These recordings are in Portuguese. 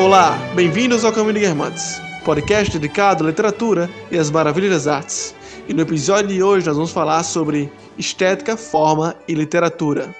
Olá, bem-vindos ao Caminho de Guermantes, podcast dedicado à literatura e às maravilhas das artes. E no episódio de hoje nós vamos falar sobre estética, forma e literatura.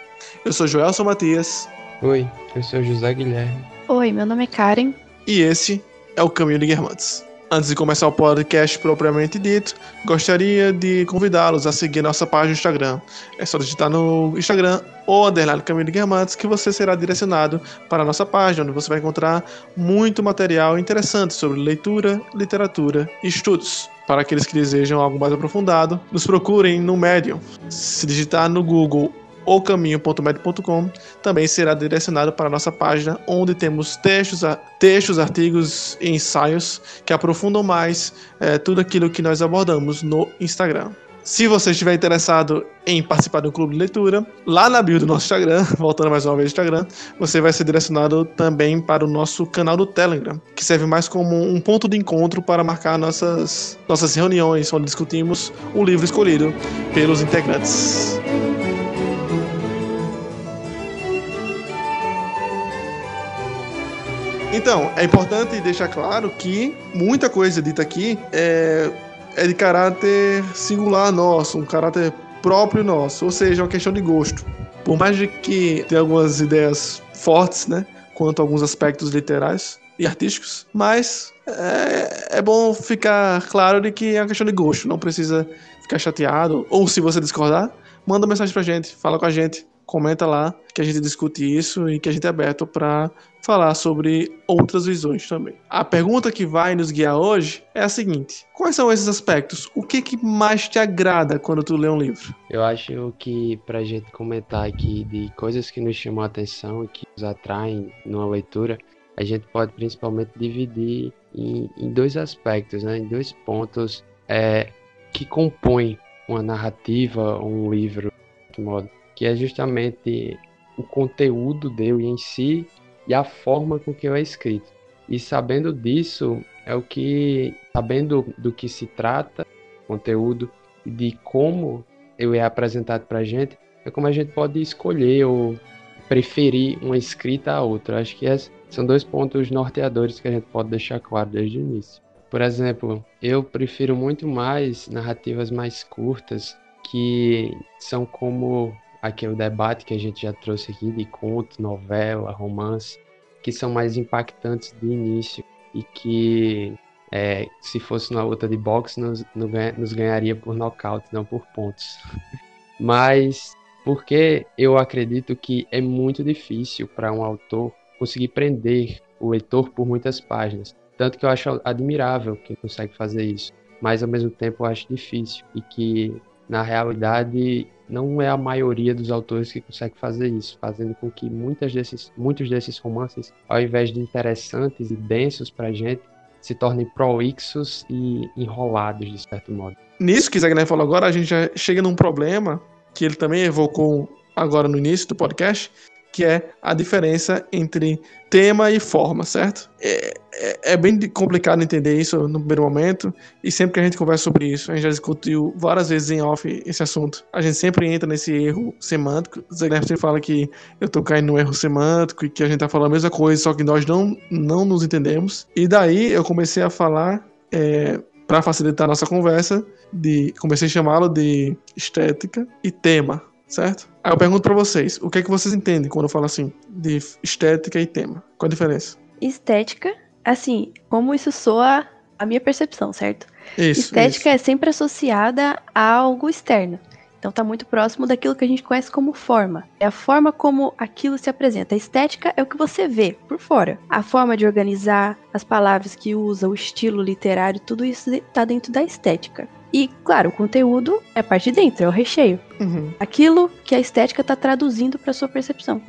Eu sou Joelson Matias. Oi, eu sou José Guilherme. Oi, meu nome é Karen. E esse é o Caminho de Guermantes. Antes de começar o podcast propriamente dito, gostaria de convidá-los a seguir nossa página no Instagram. É só digitar no Instagram ou underline Caminho de Guermantes que você será direcionado para a nossa página, onde você vai encontrar muito material interessante sobre leitura, literatura e estudos. Para aqueles que desejam algo mais aprofundado, nos procurem no Medium. Se digitar no Google ou caminho.med.com também será direcionado para a nossa página, onde temos textos, textos artigos e ensaios que aprofundam mais é, tudo aquilo que nós abordamos no Instagram. Se você estiver interessado em participar do clube de leitura, lá na bio do nosso Instagram, voltando mais uma vez ao Instagram, você vai ser direcionado também para o nosso canal do Telegram, que serve mais como um ponto de encontro para marcar nossas, nossas reuniões, onde discutimos o livro escolhido pelos integrantes. Então, é importante deixar claro que muita coisa dita aqui é, é de caráter singular nosso, um caráter próprio nosso, ou seja, uma questão de gosto. Por mais de que tenha algumas ideias fortes, né, quanto a alguns aspectos literais e artísticos, mas é, é bom ficar claro de que é uma questão de gosto, não precisa ficar chateado, ou se você discordar, manda mensagem pra gente, fala com a gente, comenta lá que a gente discute isso e que a gente é aberto para falar sobre outras visões também. A pergunta que vai nos guiar hoje é a seguinte: quais são esses aspectos? O que, que mais te agrada quando tu lê um livro? Eu acho que pra gente comentar aqui de coisas que nos chamam a atenção e que nos atraem numa leitura, a gente pode principalmente dividir em, em dois aspectos, né? em dois pontos é, que compõem uma narrativa um livro, de modo que é justamente o conteúdo dele em si e a forma com que é escrito. E sabendo disso, é o que, sabendo do que se trata, conteúdo, e de como ele é apresentado para a gente, é como a gente pode escolher ou preferir uma escrita a outra. Acho que esses são dois pontos norteadores que a gente pode deixar claro desde o início. Por exemplo, eu prefiro muito mais narrativas mais curtas, que são como aquele debate que a gente já trouxe aqui de conto, novela, romance, que são mais impactantes de início e que é, se fosse uma luta de boxe nos, nos ganharia por nocaute, não por pontos. Mas porque eu acredito que é muito difícil para um autor conseguir prender o leitor por muitas páginas. Tanto que eu acho admirável quem consegue fazer isso, mas ao mesmo tempo eu acho difícil e que na realidade não é a maioria dos autores que consegue fazer isso, fazendo com que muitas desses, muitos desses romances, ao invés de interessantes e densos para gente, se tornem prolixos e enrolados, de certo modo. Nisso que Zagner falou agora, a gente já chega num problema que ele também evocou agora no início do podcast, que é a diferença entre tema e forma, certo? É, é, é, bem complicado entender isso no primeiro momento, e sempre que a gente conversa sobre isso, a gente já discutiu várias vezes em off esse assunto. A gente sempre entra nesse erro semântico. Zegner sempre fala que eu tô caindo no erro semântico e que a gente tá falando a mesma coisa, só que nós não, não nos entendemos. E daí eu comecei a falar. É, para facilitar a nossa conversa, de comecei a chamá-lo de estética e tema, certo? Aí eu pergunto para vocês, o que é que vocês entendem quando eu falo assim de estética e tema? Qual a diferença? Estética, assim, como isso soa a minha percepção, certo? Isso, estética isso. é sempre associada a algo externo. Então está muito próximo daquilo que a gente conhece como forma. É a forma como aquilo se apresenta. A estética é o que você vê por fora. A forma de organizar, as palavras que usa, o estilo literário, tudo isso está dentro da estética. E, claro, o conteúdo é a parte de dentro, é o recheio. Uhum. Aquilo que a estética está traduzindo para sua percepção.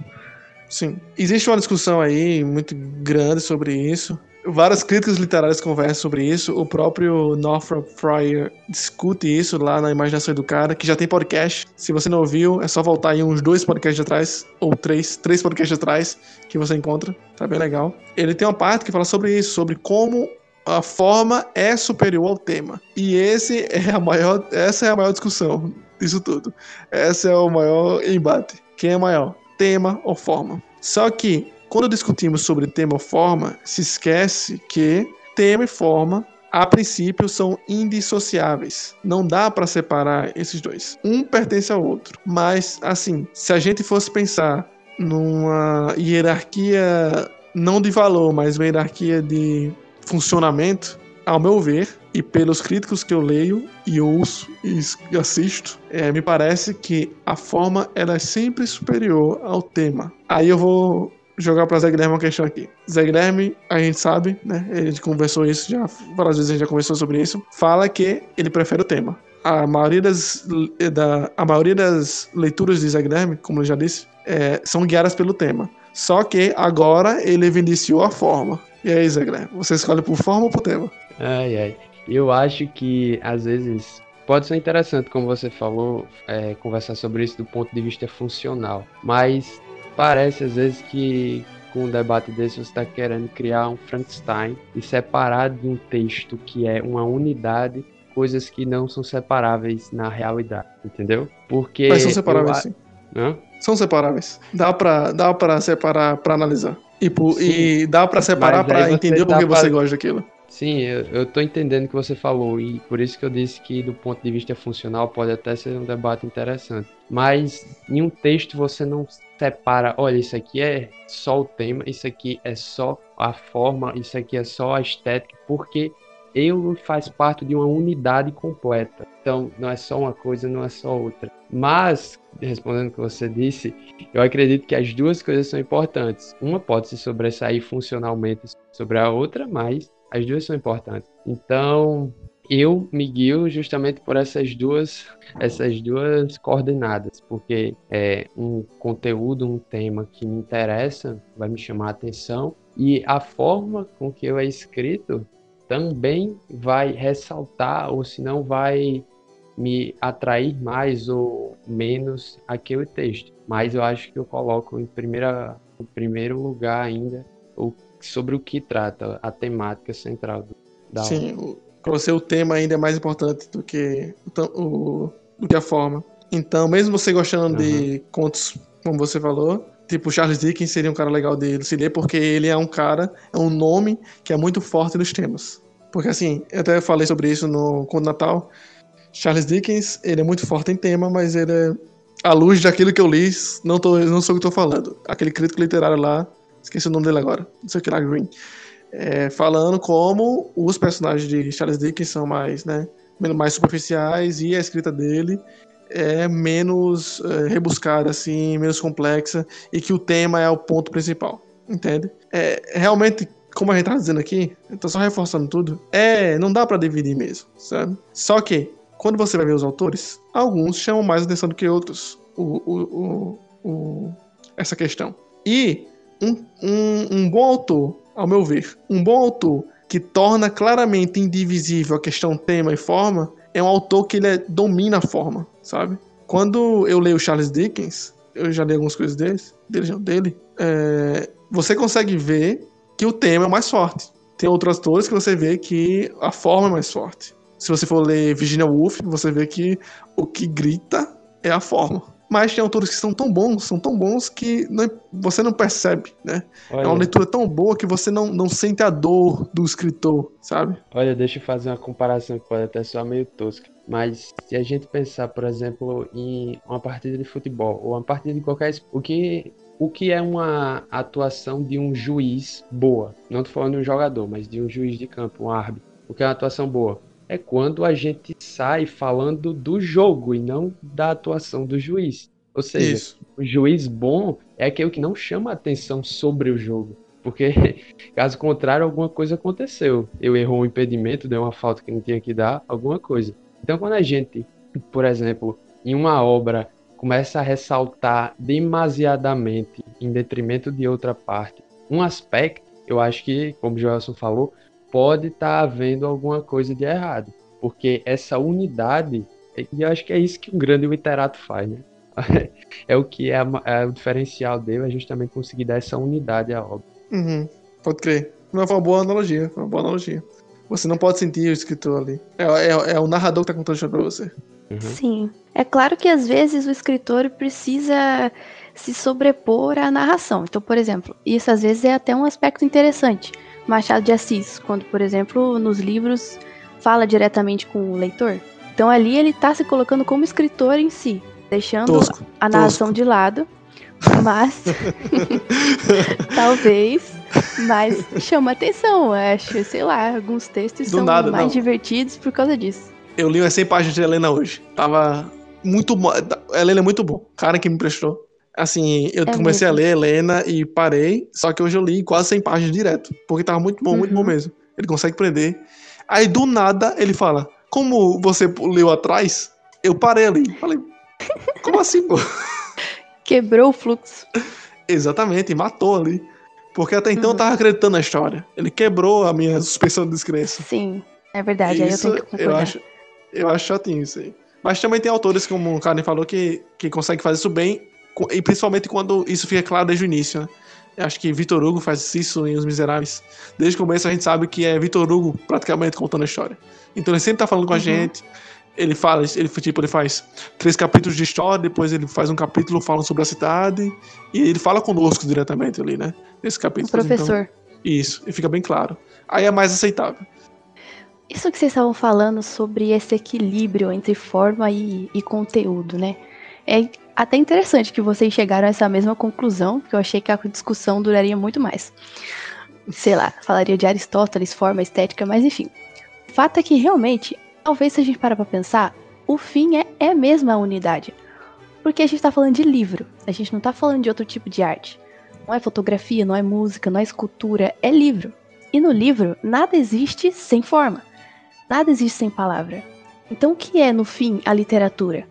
Sim. Existe uma discussão aí muito grande sobre isso. Várias críticas literárias conversam sobre isso. O próprio Northrop Fryer discute isso lá na Imaginação do Cara, que já tem podcast. Se você não ouviu, é só voltar aí uns dois podcasts atrás, ou três, três podcasts atrás, que você encontra. Tá bem legal. Ele tem uma parte que fala sobre isso, sobre como a forma é superior ao tema. E esse é a maior, essa é a maior discussão disso tudo. Esse é o maior embate. Quem é maior? Tema ou forma? Só que quando discutimos sobre tema ou forma, se esquece que tema e forma a princípio são indissociáveis. Não dá para separar esses dois. Um pertence ao outro. Mas assim, se a gente fosse pensar numa hierarquia não de valor, mas uma hierarquia de funcionamento, ao meu ver, e pelos críticos que eu leio e ouço e assisto, é, me parece que a forma ela é sempre superior ao tema. Aí eu vou jogar para Zé Guilherme uma questão aqui. Zé Guilherme, a gente sabe, né? Gente conversou isso já, várias vezes a gente já conversou sobre isso. Fala que ele prefere o tema. A maioria das, da, a maioria das leituras de Zé Guilherme, como eu já disse, é, são guiadas pelo tema. Só que agora ele evidenciou a forma. E aí, Zé Guilherme, você escolhe por forma ou por tema? Ai, ai. Eu acho que às vezes pode ser interessante, como você falou, é, conversar sobre isso do ponto de vista funcional. Mas parece às vezes que com um debate desse você está querendo criar um Frankenstein e separar de um texto que é uma unidade coisas que não são separáveis na realidade, entendeu? Porque Mas são separáveis eu... sim. Hã? São separáveis. Dá para dá para separar para analisar. E, por, e dá para separar para entender por que você gosta daquilo. Sim, eu, eu tô entendendo o que você falou e por isso que eu disse que do ponto de vista funcional pode até ser um debate interessante. Mas em um texto você não separa, olha, isso aqui é só o tema, isso aqui é só a forma, isso aqui é só a estética, porque eu faz parte de uma unidade completa. Então, não é só uma coisa, não é só outra. Mas, respondendo o que você disse, eu acredito que as duas coisas são importantes. Uma pode se sobressair funcionalmente sobre a outra, mas as duas são importantes. Então, eu me guio justamente por essas duas, essas duas coordenadas, porque é um conteúdo, um tema que me interessa, vai me chamar a atenção, e a forma com que eu é escrito também vai ressaltar, ou se não vai me atrair mais ou menos aquele texto. Mas eu acho que eu coloco em, primeira, em primeiro lugar ainda o sobre o que trata a temática central do, da Sim, para você o tema ainda é mais importante do que, o, do que a forma. Então, mesmo você gostando uhum. de contos, como você falou, tipo Charles Dickens seria um cara legal de se ler, porque ele é um cara, é um nome que é muito forte nos temas. Porque assim, eu até falei sobre isso no Conto Natal. Charles Dickens, ele é muito forte em tema, mas ele é, à luz daquilo que eu li, não, tô, não sou o que estou falando. Aquele crítico literário lá esqueci o nome dele agora, não sei o que lá, Green, é, falando como os personagens de Charles Dickens são mais, né, mais superficiais e a escrita dele é menos é, rebuscada, assim, menos complexa e que o tema é o ponto principal, entende? É, realmente, como a gente tá dizendo aqui, eu tô só reforçando tudo, é, não dá para dividir mesmo, sabe? Só que, quando você vai ver os autores, alguns chamam mais atenção do que outros o, o, o, essa questão. E um, um, um bom autor, ao meu ver, um bom autor que torna claramente indivisível a questão tema e forma, é um autor que ele é, domina a forma, sabe? Quando eu leio Charles Dickens, eu já li algumas coisas dele, dele, dele é, você consegue ver que o tema é mais forte. Tem outros autores que você vê que a forma é mais forte. Se você for ler Virginia Woolf, você vê que o que grita é a forma mas tem autores que são tão bons, são tão bons que não, você não percebe, né? Olha. É uma leitura tão boa que você não, não sente a dor do escritor, sabe? Olha, deixa eu fazer uma comparação que pode até soar meio tosca, mas se a gente pensar, por exemplo, em uma partida de futebol ou uma partida de qualquer o que o que é uma atuação de um juiz boa? Não tô falando de um jogador, mas de um juiz de campo, um árbitro. O que é uma atuação boa? É quando a gente sai falando do jogo e não da atuação do juiz. Ou seja, Isso. o juiz bom é aquele que não chama atenção sobre o jogo. Porque, caso contrário, alguma coisa aconteceu. Eu errou um impedimento, deu uma falta que não tinha que dar, alguma coisa. Então, quando a gente, por exemplo, em uma obra começa a ressaltar demasiadamente em detrimento de outra parte um aspecto, eu acho que, como o Joelson falou, pode estar tá havendo alguma coisa de errado. Porque essa unidade, e eu acho que é isso que um grande literato faz, né? é o que é, é, o diferencial dele, é justamente conseguir dar essa unidade à obra. Uhum, pode crer. Não foi uma boa analogia, foi uma boa analogia. Você não pode sentir o escritor ali. É, é, é o narrador que está contando a história pra você. Uhum. Sim. É claro que às vezes o escritor precisa se sobrepor à narração. Então, por exemplo, isso às vezes é até um aspecto interessante. Machado de Assis, quando, por exemplo, nos livros fala diretamente com o leitor. Então ali ele está se colocando como escritor em si, deixando Tosco, a narração tosco. de lado, mas talvez, mas chama atenção, eu acho, sei lá, alguns textos Do são nada, mais não. divertidos por causa disso. Eu li umas 100 páginas de Helena hoje. Tava muito bom. Helena é muito bom. Cara que me emprestou. Assim, eu É comecei a mesmo. ler Helena e parei. Só que hoje eu li quase 100 páginas direto. Porque tava muito bom, muito bom Uhum. mesmo. Ele consegue prender. Aí do nada ele fala: Como você leu atrás, eu parei ali. Falei: Como assim, pô? Quebrou o fluxo. Exatamente, matou ali. Porque até então eu Uhum. tava acreditando na história. Ele quebrou a minha suspensão de descrença. Sim, é verdade, aí eu Isso tenho que eu acho, eu acho chatinho isso aí. Mas também tem autores, como o Karen falou, que, que conseguem fazer isso bem, e principalmente quando isso fica claro desde o início, né? Acho que Vitor Hugo faz isso em Os Miseráveis. Desde o começo a gente sabe que é Vitor Hugo praticamente contando a história. Então ele sempre tá falando com a Uhum. gente. Ele fala, ele tipo, ele faz três capítulos de história, depois ele faz um capítulo falando sobre a cidade, e ele fala conosco diretamente ali, né? Nesse O capítulo. professor. Então, isso, e fica bem claro. Aí é mais aceitável. Isso que vocês estavam falando sobre esse equilíbrio entre forma e, e conteúdo, né? É até interessante que vocês chegaram a essa mesma conclusão, porque eu achei que a discussão duraria muito mais. Sei lá, falaria de Aristóteles, forma, estética, mas enfim. Fato é que realmente, talvez se a gente parar pra pensar, o fim é, é mesmo a unidade. Porque a gente tá falando de livro, a gente não tá falando de outro tipo de arte. Não é fotografia, não é música, não é escultura, é livro. E no livro, nada existe sem forma. Nada existe sem palavra. Então, o que é, no fim, a literatura?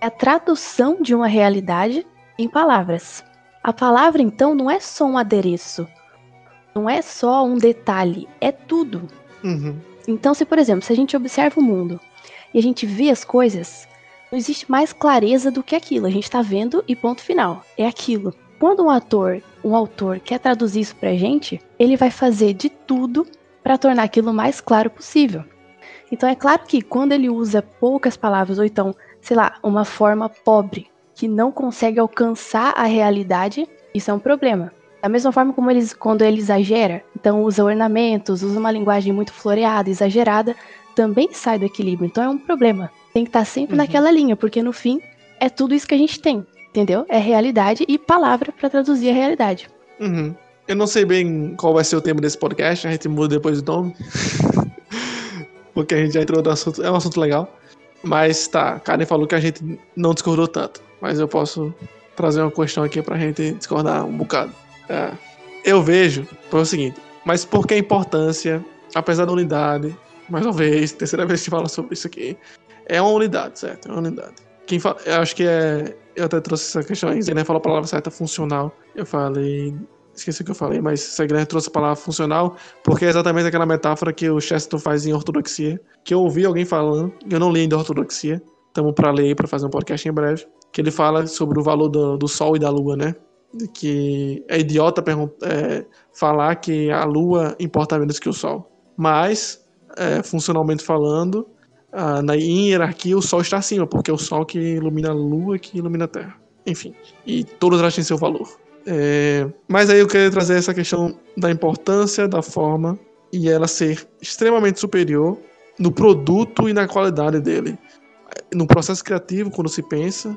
É a tradução de uma realidade em palavras. A palavra, então, não é só um adereço. Não é só um detalhe. É tudo. Uhum. Então, se, por exemplo, se a gente observa o mundo e a gente vê as coisas, não existe mais clareza do que aquilo. A gente tá vendo e ponto final. É aquilo. Quando um ator, um autor quer traduzir isso pra gente, ele vai fazer de tudo para tornar aquilo o mais claro possível. Então é claro que quando ele usa poucas palavras ou então, sei lá, uma forma pobre que não consegue alcançar a realidade, isso é um problema. Da mesma forma como eles, quando ele exagera, então usa ornamentos, usa uma linguagem muito floreada, exagerada, também sai do equilíbrio. Então é um problema. Tem que estar sempre Uhum. naquela linha, porque no fim é tudo isso que a gente tem, entendeu? É realidade e palavra para traduzir a realidade. Uhum. Eu não sei bem qual vai ser o tema desse podcast, a gente muda depois do nome. Porque a gente já entrou no assunto, é um assunto legal. Mas tá, Karen falou que a gente não discordou tanto. Mas eu posso trazer uma questão aqui pra gente discordar um bocado. É, eu vejo, foi o seguinte, mas por que a importância, apesar da unidade, mais uma vez, terceira vez que fala sobre isso aqui, é uma unidade, certo? É uma unidade. Quem fala, eu acho que é. Eu até trouxe essa questão aí, né? Falou a palavra certa, funcional. Eu falei. Esqueci o que eu falei, mas Segre trouxe a palavra funcional, porque é exatamente aquela metáfora que o Chesterton faz em Ortodoxia, que eu ouvi alguém falando, eu não li ainda Ortodoxia, estamos para ler para fazer um podcast em breve, que ele fala sobre o valor do, do Sol e da Lua, né? Que é idiota é, falar que a Lua importa menos que o Sol. Mas, é, funcionalmente falando, ah, na, em hierarquia o Sol está acima, porque é o Sol que ilumina a Lua que ilumina a Terra. Enfim, e todos elas têm seu valor. É, mas aí eu queria trazer essa questão da importância da forma e ela ser extremamente superior no produto e na qualidade dele. No processo criativo, quando se pensa,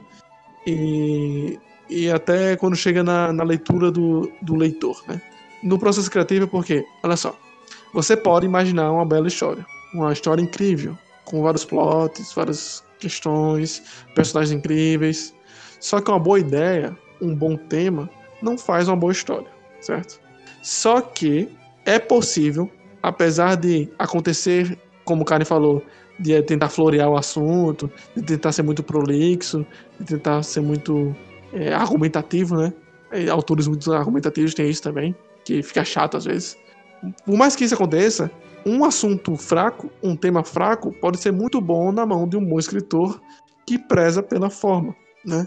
e, e até quando chega na, na leitura do, do leitor. Né? No processo criativo, porque, olha só, você pode imaginar uma bela história, uma história incrível, com vários plots, várias questões, personagens incríveis. Só que uma boa ideia, um bom tema, não faz uma boa história, certo? Só que é possível, apesar de acontecer, como o Karen falou, de tentar florear o assunto, de tentar ser muito prolixo, de tentar ser muito é, argumentativo, né? Autores muito argumentativos têm isso também, que fica chato às vezes. Por mais que isso aconteça, um assunto fraco, um tema fraco, pode ser muito bom na mão de um bom escritor que preza pela forma, né?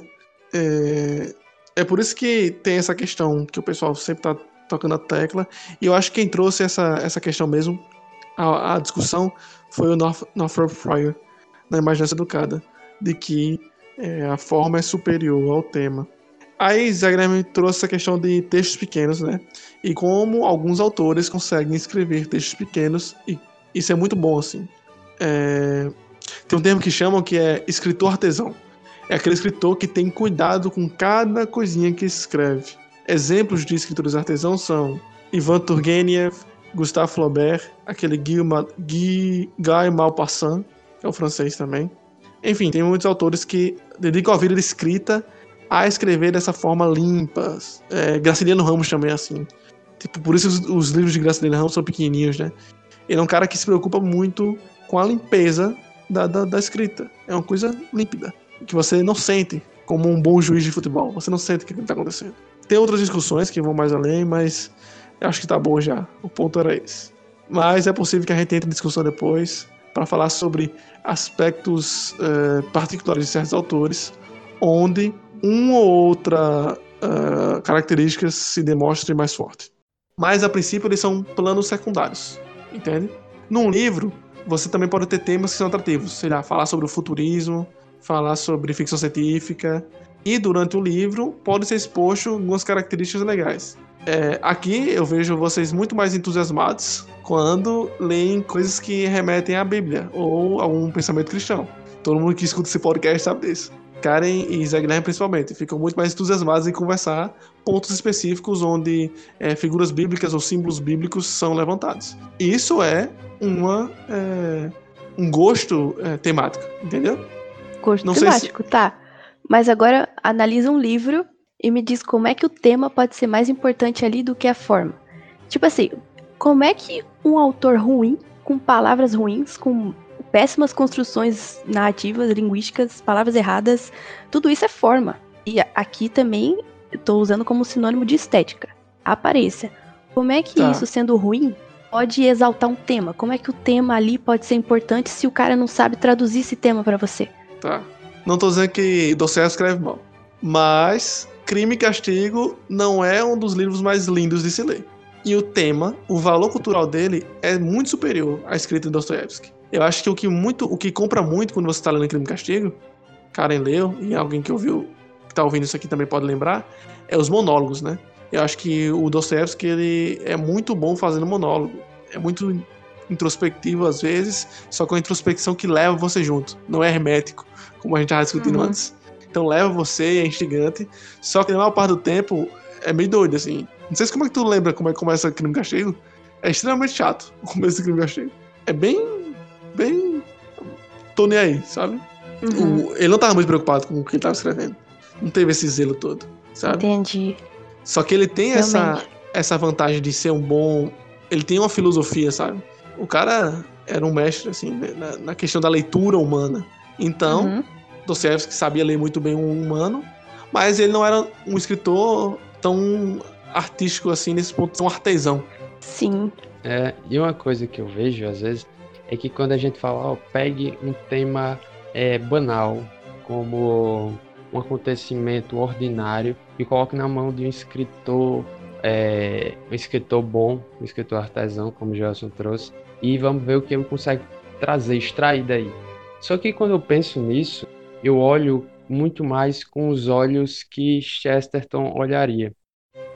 É, é por isso que tem essa questão que o pessoal sempre tá tocando a tecla, e eu acho que quem trouxe essa, essa questão mesmo, a discussão, foi o North, Northrop Fryer, na Imaginação Educada, de que é, a forma é superior ao tema. Aí Zagremer trouxe essa questão de textos pequenos, né? E como alguns autores conseguem escrever textos pequenos, e isso é muito bom, assim. É... Tem um termo que chamam que é escritor artesão. É aquele escritor que tem cuidado com cada coisinha que escreve. Exemplos de escritores artesãos são Ivan Turgenev, Gustave Flaubert, aquele Guy, Guy, Maupassant, que é o francês também. Enfim, tem muitos autores que dedicam a vida de escrita a escrever dessa forma limpa. É, Graciliano Ramos também é assim. Tipo, por isso os, os livros de Graciliano Ramos são pequenininhos, né? Ele é um cara que se preocupa muito com a limpeza da, da, da escrita. É uma coisa límpida, que você não sente como um bom juiz de futebol. Você não sente o que está acontecendo. Tem outras discussões que vão mais além, mas eu acho que tá bom já. O ponto era esse. Mas é possível que a gente entre em discussão depois para falar sobre aspectos é, particulares de certos autores, onde uma ou outra uh, característica se demonstre mais forte. Mas a princípio eles são planos secundários, entende? Num livro, você também pode ter temas que são atrativos, sei lá, falar sobre o futurismo, falar sobre ficção científica, e durante o livro pode ser exposto algumas características legais. É, aqui eu vejo vocês muito mais entusiasmados quando leem coisas que remetem à Bíblia ou a um pensamento cristão. Todo mundo que escuta esse podcast sabe disso. Karen e Zé Guilherme principalmente ficam muito mais entusiasmados em conversar pontos específicos onde é, figuras bíblicas ou símbolos bíblicos são levantados. Isso é uma é, um gosto é, temático, entendeu? Gosto Não temático, se... tá. Mas agora analisa um livro e me diz como é que o tema pode ser mais importante ali do que a forma. Tipo assim, como é que um autor ruim, com palavras ruins, com péssimas construções narrativas, linguísticas, palavras erradas, tudo isso é forma. E aqui também estou usando como sinônimo de estética. Aparência. Como é que tá. isso, sendo ruim, pode exaltar um tema? Como é que o tema ali pode ser importante se o cara não sabe traduzir esse tema para você? Tá. Não tô dizendo que Dostoiévski escreve mal, mas Crime e Castigo não é um dos livros mais lindos de se ler. E o tema, o valor cultural dele é muito superior à escrita de Dostoiévski. Eu acho que o que muito, o que compra muito quando você está lendo Crime e Castigo, Karen leu, e alguém que ouviu, que está ouvindo isso aqui também pode lembrar, é os monólogos, né? Eu acho que o Dostoevsky ele é muito bom fazendo monólogo. É muito introspectivo às vezes, só com a introspecção que leva você junto. Não é hermético, como a gente estava discutindo uhum. antes. Então leva você, é instigante. Só que na maior parte do tempo é meio doido, assim. Não sei se como é que tu lembra como é que começa Crime e Castigo. É extremamente chato o começo do Crime Castigo. É bem bem. tô nem aí, sabe? Uhum. O, ele não tava muito preocupado com o que ele tava escrevendo. Não teve esse zelo todo, sabe? Entendi. Só que ele tem essa, essa vantagem de ser um bom. Ele tem uma filosofia, sabe? O cara era um mestre, assim, né, na, na questão da leitura humana. Então, uhum. Dostoevsky sabia ler muito bem o humano, mas ele não era um escritor tão artístico assim, nesse ponto, tão artesão. Sim. É, e uma coisa que eu vejo, às vezes, é que quando a gente fala, ó, pegue um tema é, banal, como um acontecimento ordinário, e coloque na mão de um escritor, é, um escritor bom, um escritor artesão, como o Gelson trouxe, e vamos ver o que ele consegue trazer, extrair daí. Só que quando eu penso nisso, eu olho muito mais com os olhos que Chesterton olharia.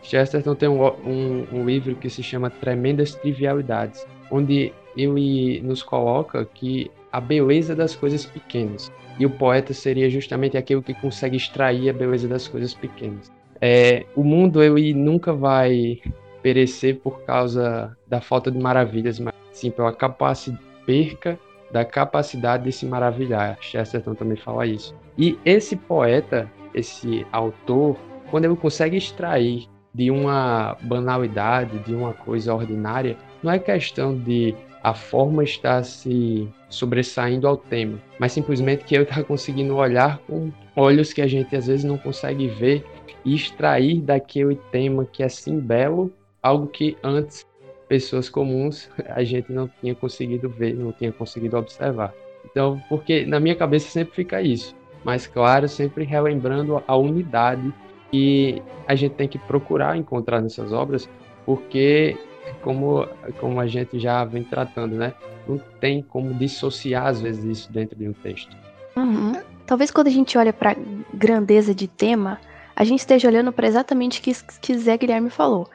Chesterton tem um, um, um livro que se chama Tremendas Trivialidades, onde ele nos coloca que a beleza das coisas pequenas. E o poeta seria justamente aquele que consegue extrair a beleza das coisas pequenas. É, o mundo ele nunca vai perecer por causa da falta de maravilhas, mas sim pela capacidade perca da capacidade de se maravilhar. Chesterton também fala isso. E esse poeta, esse autor, quando ele consegue extrair de uma banalidade, de uma coisa ordinária, não é questão de a forma está se sobressaindo ao tema, mas simplesmente que eu está conseguindo olhar com olhos que a gente às vezes não consegue ver e extrair daquele tema que é assim belo algo que antes pessoas comuns a gente não tinha conseguido ver, não tinha conseguido observar. Então, porque na minha cabeça sempre fica isso, mas claro, sempre relembrando a unidade que a gente tem que procurar encontrar nessas obras, porque como, como a gente já vem tratando, né? Não tem como dissociar, às vezes, isso dentro de um texto. Uhum. Talvez quando a gente olha para grandeza de tema, a gente esteja olhando para exatamente o que, que Zé Guilherme falou,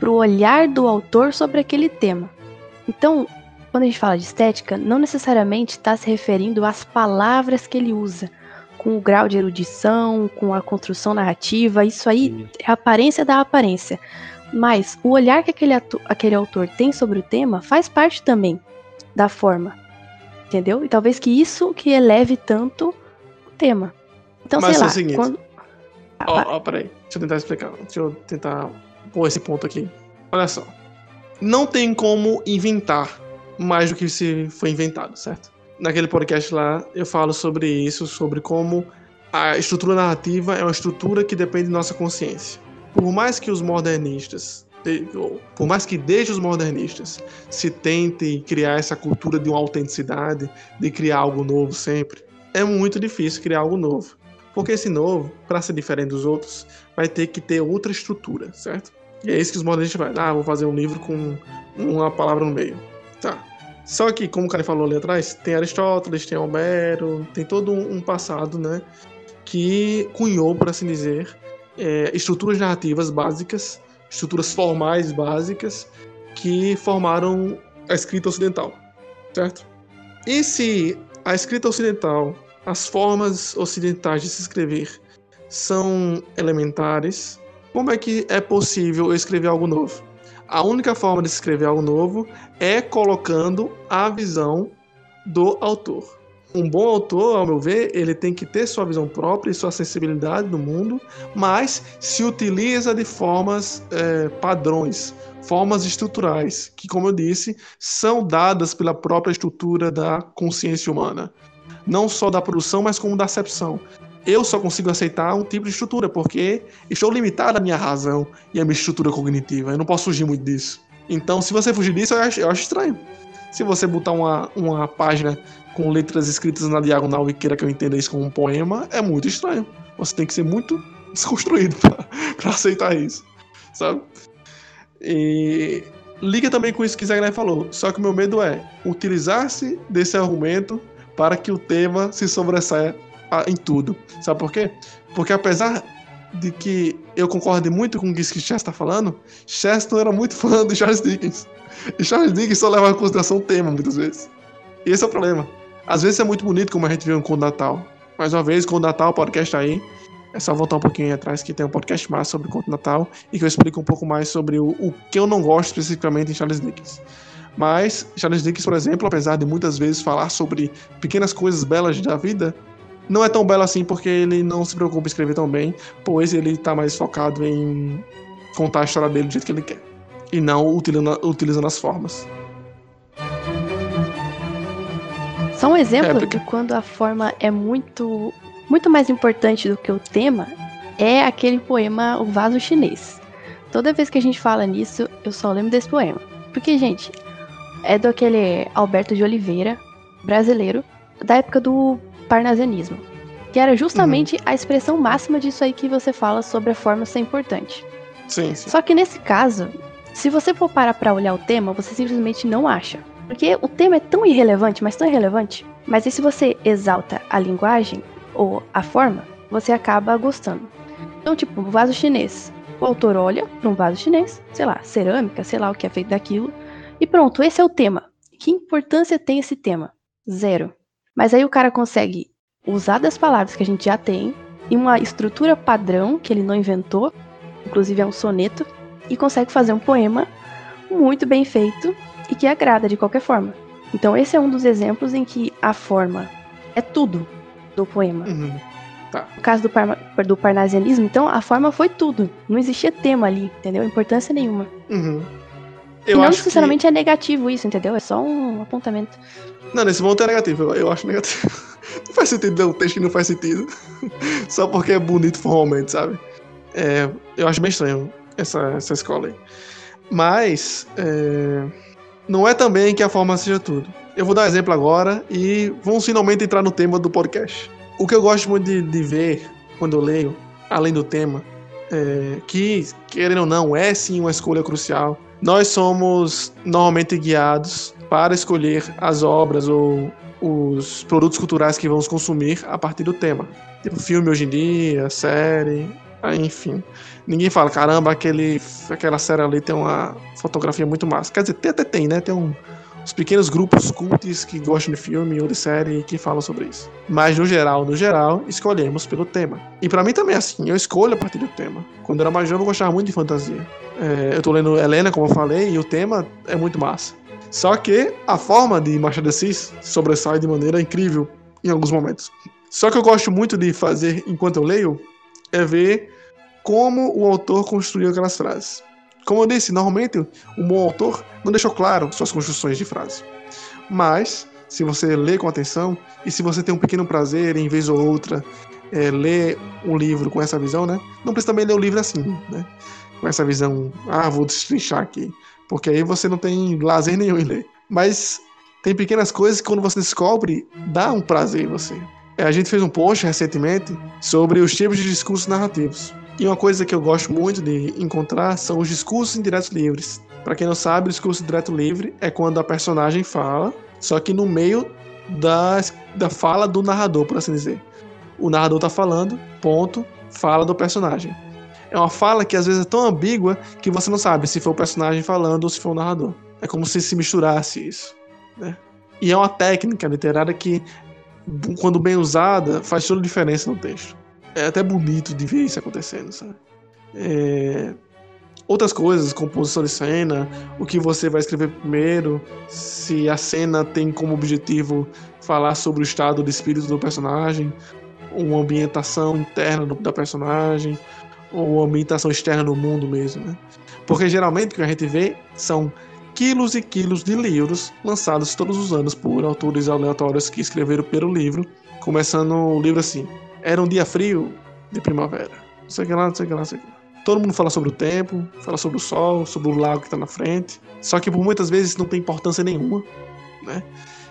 para o olhar do autor sobre aquele tema. Então, quando a gente fala de estética, não necessariamente está se referindo às palavras que ele usa, com o grau de erudição, com a construção narrativa, isso aí é a aparência da aparência. Mas o olhar que aquele, aquele autor tem sobre o tema faz parte também da forma. Entendeu? E talvez que isso que eleve tanto o tema. Então, Mas sei é lá. o seguinte. Quando... Ó, ó, peraí. Deixa eu tentar explicar. Deixa eu tentar pôr esse ponto aqui. Olha só. Não tem como inventar mais do que se foi inventado, certo? Naquele podcast lá, eu falo sobre isso, sobre como a estrutura narrativa é uma estrutura que depende da nossa consciência. Por mais que os modernistas, por mais que desde os modernistas se tente criar essa cultura de uma autenticidade, de criar algo novo sempre, é muito difícil criar algo novo. Porque esse novo, para ser diferente dos outros, vai ter que ter outra estrutura, certo? E é isso que os modernistas fazem. Ah, vou fazer um livro com uma palavra no meio. Tá. Só que, como o cara falou ali atrás, tem Aristóteles, tem Homero, tem todo um passado, né? Que cunhou, por assim dizer, é, estruturas narrativas básicas, estruturas formais básicas, que formaram a escrita ocidental, certo? E se a escrita ocidental, as formas ocidentais de se escrever são elementares, como é que é possível escrever algo novo? A única forma de escrever algo novo é colocando a visão do autor. Um bom autor, ao meu ver, ele tem que ter sua visão própria e sua sensibilidade no mundo, mas se utiliza de formas é, padrões, formas estruturais, que, como eu disse, são dadas pela própria estrutura da consciência humana. Não só da produção, mas como da acepção. Eu só consigo aceitar um tipo de estrutura, porque estou limitado à minha razão e à minha estrutura cognitiva. Eu não posso fugir muito disso. Então, se você fugir disso, eu acho, eu acho estranho. Se você botar uma, uma página com letras escritas na diagonal e queira que eu entenda isso como um poema, é muito estranho. Você tem que ser muito desconstruído para aceitar isso, sabe? E liga também com isso que Zagner falou. Só que o meu medo é utilizar-se desse argumento para que o tema se sobressaia em tudo. Sabe por quê? Porque apesar de que eu concordo muito com o que Chester está falando, Chester era muito fã de Charles Dickens. E Charles Dickens só leva em consideração o tema, muitas vezes. E esse é o problema. Às vezes é muito bonito, como a gente viu no Conto Natal. Mais uma vez, Conto Natal, podcast aí. É só voltar um pouquinho atrás que tem um podcast mais sobre Conto Natal e que eu explico um pouco mais sobre o, o que eu não gosto especificamente em Charles Dickens. Mas Charles Dickens, por exemplo, apesar de muitas vezes falar sobre pequenas coisas belas da vida, não é tão belo assim porque ele não se preocupa em escrever tão bem, pois ele está mais focado em contar a história dele do jeito que ele quer e não utilizando, utilizando as formas. Só um exemplo porque... de quando a forma é muito, muito mais importante do que o tema é aquele poema O Vaso Chinês. Toda vez que a gente fala nisso, eu só lembro desse poema. Porque, gente, é do aquele Alberto de Oliveira, brasileiro, da época do parnasianismo. Que era justamente uhum. a expressão máxima disso aí que você fala sobre a forma ser importante. Sim, sim. Só que nesse caso, se você for parar pra olhar o tema, você simplesmente não acha. Porque o tema é tão irrelevante, mas tão irrelevante. Mas e se você exalta a linguagem ou a forma, você acaba gostando. Então, tipo, um vaso chinês. O autor olha para um vaso chinês, sei lá, cerâmica, sei lá o que é feito daquilo, e pronto, esse é o tema. Que importância tem esse tema? Zero. Mas aí o cara consegue usar das palavras que a gente já tem, em uma estrutura padrão que ele não inventou, inclusive é um soneto, e consegue fazer um poema muito bem feito e que agrada de qualquer forma. Então esse é um dos exemplos em que a forma é tudo do poema. Uhum. Tá. No caso do, par do parnasianismo, então a forma foi tudo. Não existia tema ali, entendeu? Importância nenhuma. Uhum. Eu e não necessariamente que... é negativo isso, entendeu? É só um apontamento. Não, nesse ponto é negativo, eu, acho negativo. não faz sentido ler um texto que não faz sentido. só porque é bonito formalmente, sabe? É, eu acho bem estranho essa, essa escola aí. Mas. É não é também que a forma seja tudo. Eu vou dar um exemplo agora e vamos finalmente entrar no tema do podcast. O que eu gosto muito de, de ver quando eu leio, além do tema, é que, querendo ou não, é sim uma escolha crucial. Nós somos normalmente guiados para escolher as obras ou os produtos culturais que vamos consumir a partir do tema. Tipo filme hoje em dia, série, Aí, enfim. Ninguém fala, caramba, aquele, aquela série ali tem uma fotografia muito massa. Quer dizer, até tem, né? Tem um, uns pequenos grupos cultos que gostam de filme ou de série que falam sobre isso. Mas no geral, no geral, escolhemos pelo tema. E para mim também é assim, eu escolho a partir do tema. Quando eu era mais jovem, eu gostava muito de fantasia. É, eu tô lendo Helena, como eu falei, e o tema é muito massa. Só que a forma de Machado de Assis sobressai de maneira incrível em alguns momentos. Só que eu gosto muito de fazer enquanto eu leio é ver como o autor construiu aquelas frases. Como eu disse, normalmente um bom autor não deixou claro suas construções de frase. Mas, se você lê com atenção e se você tem um pequeno prazer em vez ou outra é, ler um livro com essa visão, né? Não precisa também ler o livro assim, né? Com essa visão, ah, vou destrinchar aqui. Porque aí você não tem lazer nenhum em ler. Mas tem pequenas coisas que quando você descobre, dá um prazer em você. É, a gente fez um post recentemente sobre os tipos de discursos narrativos. E uma coisa que eu gosto muito de encontrar são os discursos indiretos livres. Para quem não sabe, o discurso direto livre é quando a personagem fala, só que no meio da, da fala do narrador, por assim dizer. O narrador está falando, ponto, fala do personagem. É uma fala que às vezes é tão ambígua que você não sabe se foi o personagem falando ou se foi o narrador. É como se se misturasse isso. Né? E é uma técnica literária que quando bem usada, faz toda a diferença no texto. É até bonito de ver isso acontecendo, sabe? É... Outras coisas, composição de cena, o que você vai escrever primeiro, se a cena tem como objetivo falar sobre o estado de espírito do personagem, uma ambientação interna da personagem, ou uma ambientação externa do mundo mesmo, né? Porque geralmente o que a gente vê são quilos e quilos de livros lançados todos os anos por autores aleatórios que escreveram pelo livro, começando o livro assim: Era um dia frio de primavera. Não sei o que lá, não sei o que lá, não sei o que lá. Todo mundo fala sobre o tempo, fala sobre o sol, sobre o lago que está na frente. Só que por muitas vezes não tem importância nenhuma, né?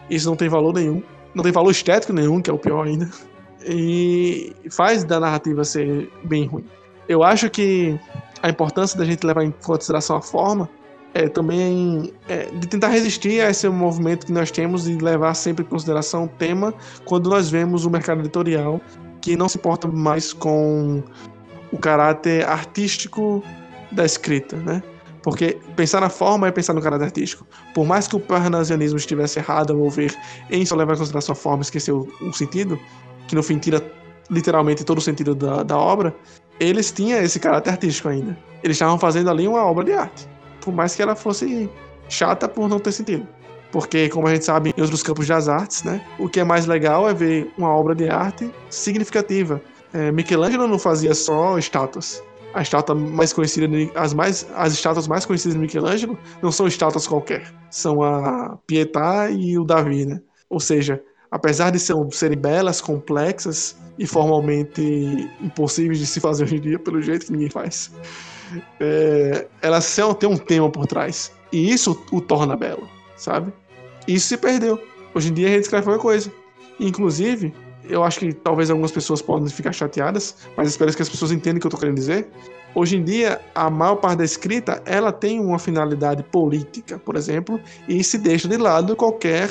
Isso não tem valor nenhum, não tem valor estético nenhum, que é o pior ainda. E faz da narrativa ser bem ruim. Eu acho que a importância da gente levar em consideração a forma é, também é, de tentar resistir a esse movimento que nós temos e levar sempre em consideração o tema quando nós vemos o mercado editorial que não se importa mais com o caráter artístico da escrita, né? Porque pensar na forma é pensar no caráter artístico. Por mais que o parnasianismo estivesse errado ao ver em só levar em consideração a forma e esquecer o, o, sentido, que no fim tira literalmente todo o sentido da, da obra, eles tinham esse caráter artístico ainda. Eles estavam fazendo ali uma obra de arte por mais que ela fosse chata por não ter sentido. Porque, como a gente sabe, em outros campos das artes, né, o que é mais legal é ver uma obra de arte significativa. É, Michelangelo não fazia só estátuas. A estátua mais conhecida, as, mais, as estátuas mais conhecidas de Michelangelo não são estátuas qualquer. São a Pietà e o Davi, né? Ou seja, apesar de serem belas, complexas e formalmente impossíveis de se fazer hoje em dia, pelo jeito que ninguém faz, é, ela tem um tema por trás. E isso o torna belo, sabe? Isso se perdeu. Hoje em dia a gente escreve qualquer coisa. Inclusive, eu acho que talvez algumas pessoas podem ficar chateadas, mas espero que as pessoas entendam o que eu estou querendo dizer. Hoje em dia, a maior parte da escrita ela tem uma finalidade política, por exemplo, e se deixa de lado qualquer,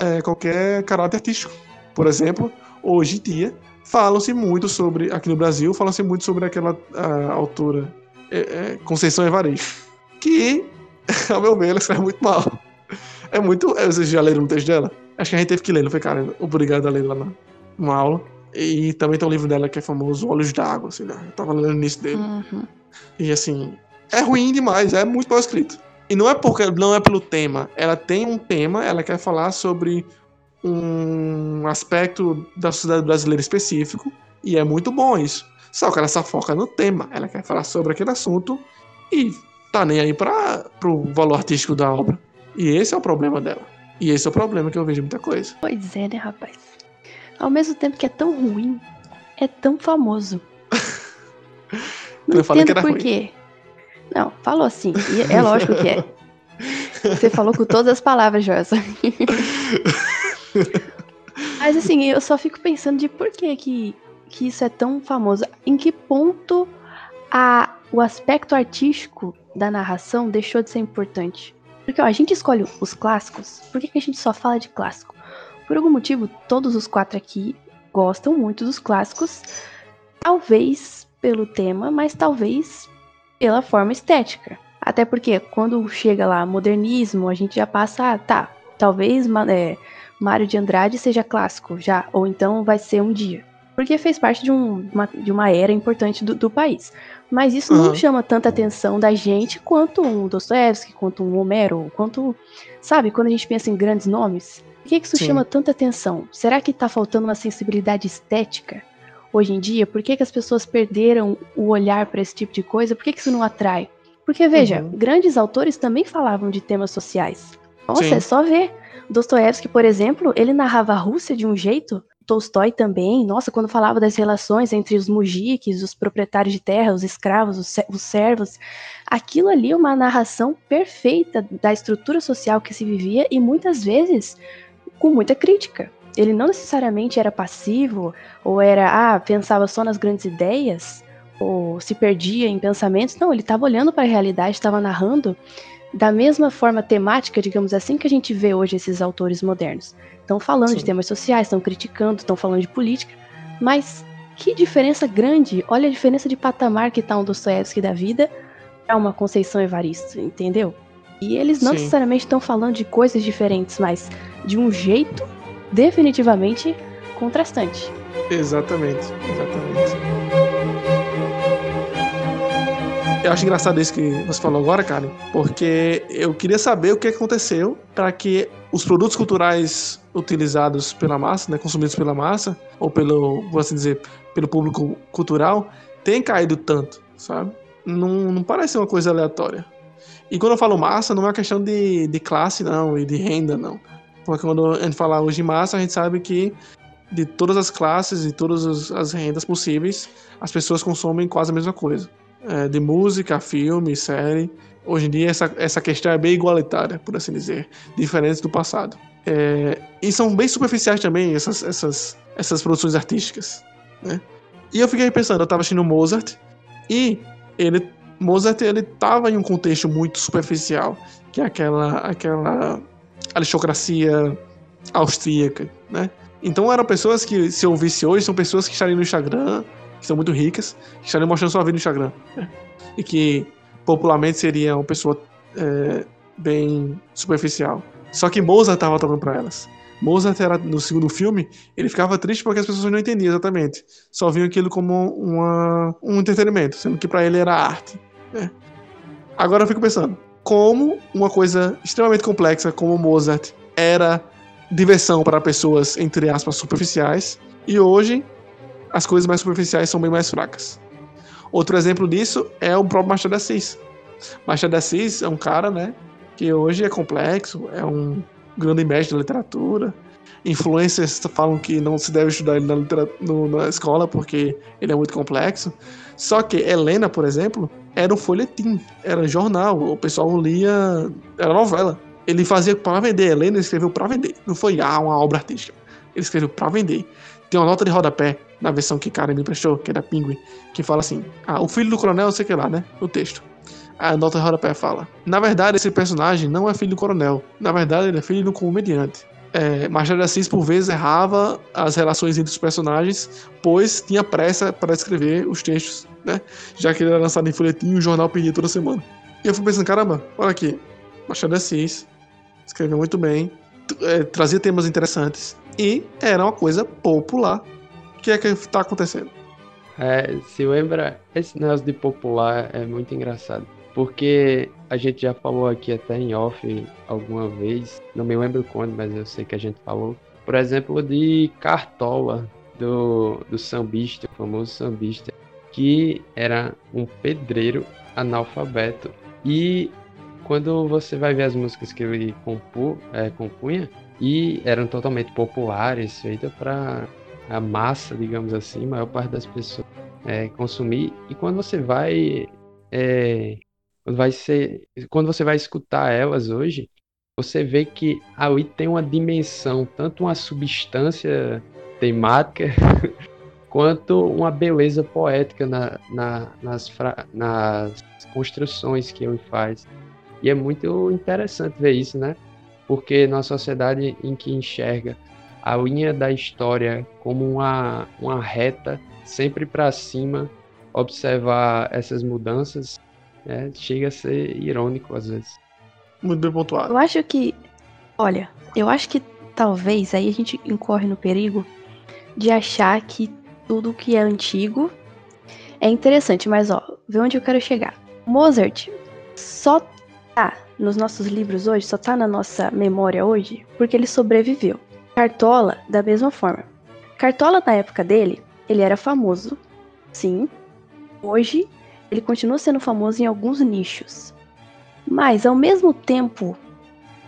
é, qualquer caráter artístico. Por exemplo, hoje em dia, falam-se muito sobre, aqui no Brasil, falam-se muito sobre aquela autora é, é, Conceição Evaristo, que, ao meu ver, ela escreve muito mal. É muito. Vocês já leram o texto dela? Acho que a gente teve que ler, não foi, cara? Obrigado a ler lá na, numa aula. E também tem um livro dela que é famoso, Olhos d'Água, assim, né? Eu tava lendo o início dele. Uhum. E assim, é ruim demais, é muito mal escrito. E não é porque não é pelo tema. Ela tem um tema, ela quer falar sobre um aspecto da sociedade brasileira específico, e é muito bom isso. Só que ela só foca no tema, ela quer falar sobre aquele assunto e tá nem aí para pro valor artístico da obra. E esse é o problema dela. E esse é o problema que eu vejo muita coisa. Pois é, né, rapaz? Ao mesmo tempo que é tão ruim, é tão famoso. Não eu entendo por ruim. quê. Não, falou assim. é lógico que é. Você falou com todas as palavras, Jossa. Mas assim, eu só fico pensando de por que que que isso é tão famoso? Em que ponto a, o aspecto artístico da narração deixou de ser importante? Porque ó, a gente escolhe os clássicos. Por que, que a gente só fala de clássico? Por algum motivo, todos os quatro aqui gostam muito dos clássicos. Talvez pelo tema, mas talvez pela forma estética. Até porque quando chega lá modernismo, a gente já passa, ah, tá, talvez é, Mário de Andrade seja clássico já, ou então vai ser um dia. Porque fez parte de, um, uma, de uma era importante do, do país. Mas isso uhum. não chama tanta atenção da gente quanto um Dostoevsky, quanto um Homero, quanto. Sabe, quando a gente pensa em grandes nomes. Por que, que isso Sim. chama tanta atenção? Será que tá faltando uma sensibilidade estética hoje em dia? Por que, que as pessoas perderam o olhar para esse tipo de coisa? Por que, que isso não atrai? Porque, veja, uhum. grandes autores também falavam de temas sociais. Nossa, Sim. é só ver. Dostoiévski, por exemplo, ele narrava a Rússia de um jeito, Tolstói também, nossa, quando falava das relações entre os mujiques, os proprietários de terra, os escravos, os, os servos, aquilo ali é uma narração perfeita da estrutura social que se vivia e muitas vezes com muita crítica. Ele não necessariamente era passivo ou era, ah, pensava só nas grandes ideias ou se perdia em pensamentos. Não, ele estava olhando para a realidade, estava narrando da mesma forma temática, digamos assim, que a gente vê hoje esses autores modernos. Estão falando Sim. de temas sociais, estão criticando, estão falando de política, mas que diferença grande! Olha a diferença de patamar que está um Dostoiévski da vida para uma Conceição Evaristo, entendeu? E eles não Sim. necessariamente estão falando de coisas diferentes, mas de um jeito definitivamente contrastante. Exatamente, exatamente. Eu acho engraçado isso que você falou agora, cara, porque eu queria saber o que aconteceu para que os produtos culturais utilizados pela massa, né, consumidos pela massa, ou pelo, vou assim dizer, pelo público cultural, tenham caído tanto, sabe? Não, não parece uma coisa aleatória. E quando eu falo massa, não é uma questão de, de classe, não, e de renda, não. Porque quando a gente fala hoje de massa, a gente sabe que de todas as classes e todas as rendas possíveis, as pessoas consomem quase a mesma coisa é, de música, filme, série. Hoje em dia essa, essa questão é bem igualitária, por assim dizer, diferente do passado. É, e são bem superficiais também essas, essas, essas produções artísticas. Né? E eu fiquei pensando, eu estava assistindo Mozart e ele Mozart ele estava em um contexto muito superficial, que é aquela aquela aristocracia austríaca, né? Então eram pessoas que se eu ouvisse hoje são pessoas que estariam no Instagram que são muito ricas, que estariam mostrando sua vida no Instagram. E que popularmente seria uma pessoa é, bem superficial. Só que Mozart estava tocando para elas. Mozart era no segundo filme, ele ficava triste porque as pessoas não entendiam exatamente. Só viam aquilo como uma, um entretenimento, sendo que para ele era arte. Né? Agora eu fico pensando, como uma coisa extremamente complexa como Mozart era diversão para pessoas, entre aspas, superficiais, e hoje as coisas mais superficiais são bem mais fracas. Outro exemplo disso é o próprio Machado de Assis. Machado de Assis é um cara, né, que hoje é complexo, é um grande mestre da literatura. Influencers falam que não se deve estudar ele na, no, na escola porque ele é muito complexo. Só que Helena, por exemplo, era um folhetim, era jornal, o pessoal lia, era novela. Ele fazia para vender, Helena escreveu para vender, não foi ah, uma obra artística. Ele escreveu para vender. Tem uma nota de rodapé na versão que cara me emprestou, que é da que fala assim: Ah, o filho do coronel, sei que lá, né? O texto. A nota rodapé fala: Na verdade, esse personagem não é filho do coronel. Na verdade, ele é filho do comediante. É, Machado de Assis, por vezes, errava as relações entre os personagens, pois tinha pressa para escrever os textos, né? Já que ele era lançado em folhetim e o jornal pedia toda semana. E eu fui pensando: caramba, olha aqui. Machado de Assis escreveu muito bem, é, trazia temas interessantes e era uma coisa popular. O que é que está acontecendo? É, se lembra, esse negócio de popular é muito engraçado. Porque a gente já falou aqui até em off alguma vez, não me lembro quando, mas eu sei que a gente falou. Por exemplo, de Cartola, do, do sambista, o famoso sambista, que era um pedreiro analfabeto. E quando você vai ver as músicas que ele compu, é, compunha, e eram totalmente populares, feitas para a massa, digamos assim, maior parte das pessoas é, consumir. E quando você vai, é, vai ser, quando você vai escutar elas hoje, você vê que ali tem uma dimensão, tanto uma substância temática, quanto uma beleza poética na, na, nas, nas construções que ele faz. E é muito interessante ver isso, né? porque na sociedade em que enxerga a linha da história como uma, uma reta sempre para cima, observar essas mudanças é, chega a ser irônico às vezes. Muito bem pontuado. Eu acho que, olha, eu acho que talvez aí a gente incorre no perigo de achar que tudo que é antigo é interessante, mas ó, vê onde eu quero chegar. Mozart só tá nos nossos livros hoje, só tá na nossa memória hoje, porque ele sobreviveu. Cartola, da mesma forma. Cartola, na época dele, ele era famoso, sim. Hoje, ele continua sendo famoso em alguns nichos. Mas, ao mesmo tempo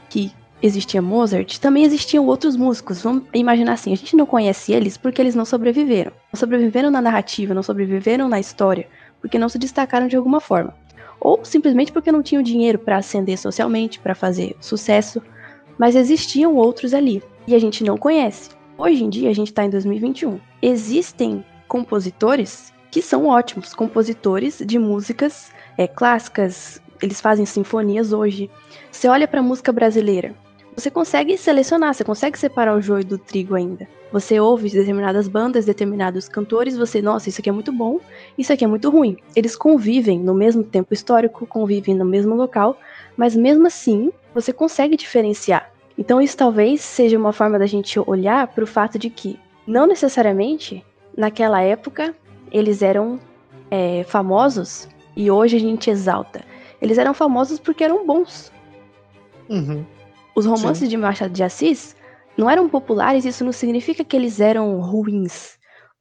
que existia Mozart, também existiam outros músicos. Vamos imaginar assim: a gente não conhece eles porque eles não sobreviveram. Não sobreviveram na narrativa, não sobreviveram na história, porque não se destacaram de alguma forma. Ou simplesmente porque não tinham dinheiro para ascender socialmente, para fazer sucesso. Mas existiam outros ali e a gente não conhece. Hoje em dia, a gente está em 2021. Existem compositores que são ótimos, compositores de músicas é, clássicas, eles fazem sinfonias hoje. Você olha para a música brasileira, você consegue selecionar, você consegue separar o joio do trigo ainda. Você ouve determinadas bandas, determinados cantores, você, nossa, isso aqui é muito bom, isso aqui é muito ruim. Eles convivem no mesmo tempo histórico, convivem no mesmo local, mas mesmo assim, você consegue diferenciar. Então isso talvez seja uma forma da gente olhar para o fato de que não necessariamente naquela época eles eram é, famosos e hoje a gente exalta. Eles eram famosos porque eram bons. Uhum. Os romances Sim. de Machado de Assis não eram populares, isso não significa que eles eram ruins.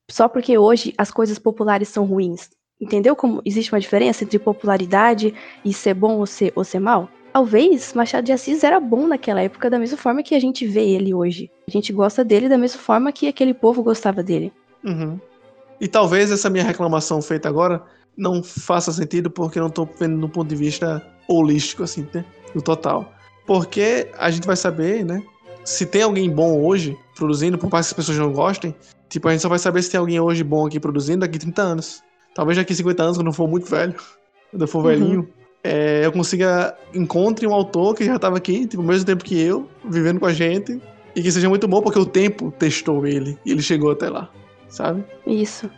Só porque hoje as coisas populares são ruins. Entendeu como existe uma diferença entre popularidade e ser bom ou ser, ou ser mal? Talvez Machado de Assis era bom naquela época da mesma forma que a gente vê ele hoje. A gente gosta dele da mesma forma que aquele povo gostava dele. Uhum. E talvez essa minha reclamação feita agora não faça sentido porque eu não tô vendo no ponto de vista holístico, assim, né? No total. Porque a gente vai saber, né? Se tem alguém bom hoje produzindo, por mais que as pessoas não gostem, tipo, a gente só vai saber se tem alguém hoje bom aqui produzindo daqui 30 anos. Talvez daqui 50 anos, quando eu for muito velho, quando eu for uhum. velhinho, é, eu consiga encontre um autor que já estava aqui, tipo, ao mesmo tempo que eu, vivendo com a gente, e que seja muito bom porque o tempo testou ele e ele chegou até lá, sabe? Isso.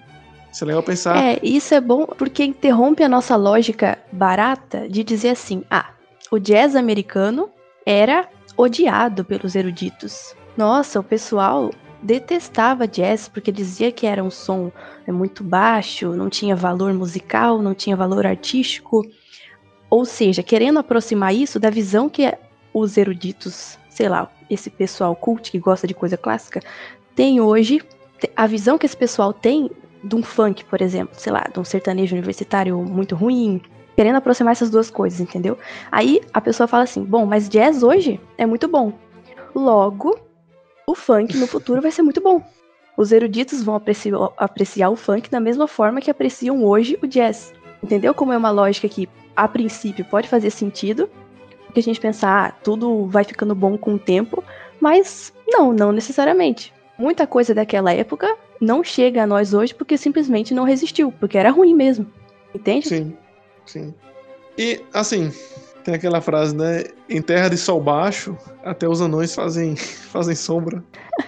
Isso é legal pensar. É, isso é bom porque interrompe a nossa lógica barata de dizer assim: ah, o jazz americano era odiado pelos eruditos. Nossa, o pessoal detestava jazz porque dizia que era um som é, muito baixo, não tinha valor musical, não tinha valor artístico. Ou seja, querendo aproximar isso da visão que os eruditos, sei lá, esse pessoal cult que gosta de coisa clássica, tem hoje, a visão que esse pessoal tem de um funk, por exemplo, sei lá, de um sertanejo universitário muito ruim, querendo aproximar essas duas coisas, entendeu? Aí a pessoa fala assim: bom, mas jazz hoje é muito bom. Logo, o funk no futuro vai ser muito bom. Os eruditos vão apreciar, apreciar o funk da mesma forma que apreciam hoje o jazz. Entendeu como é uma lógica que, a princípio, pode fazer sentido? Porque a gente pensar, ah, tudo vai ficando bom com o tempo, mas não, não necessariamente. Muita coisa daquela época não chega a nós hoje porque simplesmente não resistiu, porque era ruim mesmo. Entende? Sim. Sim. E, assim, tem aquela frase, né? Em terra de sol baixo, até os anões fazem, fazem sombra.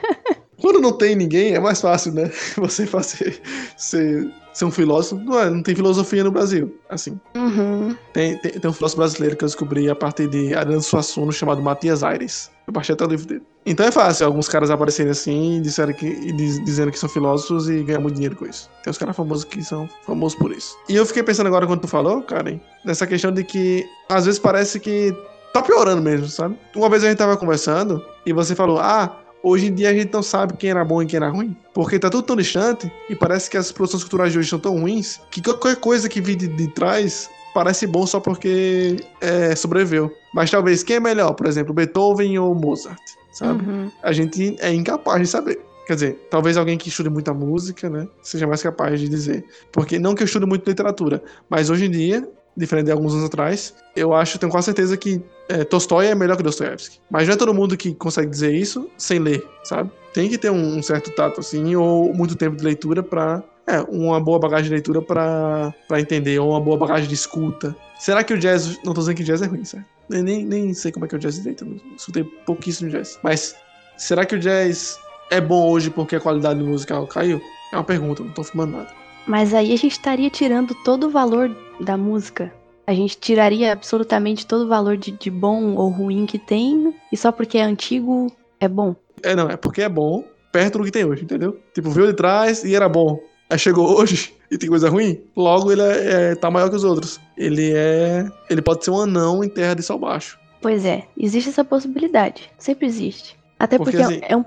Quando não tem ninguém, é mais fácil, né? Você fazer ser, ser um filósofo. Não, é, não tem filosofia no Brasil, assim. Uhum. Tem, tem, tem, um filósofo brasileiro que eu descobri a partir de Ariano Suassuna chamado Matias Aires. Eu baixei até o livro dele. Então é fácil alguns caras aparecerem assim e, disseram que, e diz, dizendo que são filósofos e ganhar muito dinheiro com isso. Tem uns caras famosos que são famosos por isso. E eu fiquei pensando agora quando tu falou, Karen, nessa questão de que às vezes parece que tá piorando mesmo, sabe? Uma vez a gente tava conversando e você falou, ah, hoje em dia a gente não sabe quem era bom e quem era ruim. Porque tá tudo tão distante e parece que as produções culturais de hoje são tão ruins que qualquer coisa que vem de, de trás parece bom só porque é, sobreviveu. Mas talvez quem é melhor, por exemplo, Beethoven ou Mozart? sabe? Uhum. A gente é incapaz de saber. Quer dizer, talvez alguém que estude muita música, né, seja mais capaz de dizer. Porque não que eu estude muito literatura, mas hoje em dia, diferente de alguns anos atrás, eu acho, tenho quase certeza que é, Tolstói é melhor que Dostoiévski. Mas não é todo mundo que consegue dizer isso sem ler, sabe? Tem que ter um, certo tato, assim, ou muito tempo de leitura para é, uma boa bagagem de leitura para entender, ou uma boa bagagem de escuta. Será que o jazz. Não tô dizendo que jazz é ruim, certo? Nem, nem sei como é que é o jazz direito, eu escutei pouquíssimo jazz. Mas será que o jazz é bom hoje porque a qualidade musical caiu? É uma pergunta, não tô afirmando nada. Mas aí a gente estaria tirando todo o valor da música. A gente tiraria absolutamente todo o valor de, de bom ou ruim que tem, e só porque é antigo é bom. É, não, é porque é bom perto do que tem hoje, entendeu? Tipo, veio de trás e era bom. Aí chegou hoje e tem coisa ruim, logo ele é, é, tá maior que os outros. Ele é. Ele pode ser um anão em terra de sol baixo. Pois é, existe essa possibilidade. Sempre existe. Até porque, porque assim, é um.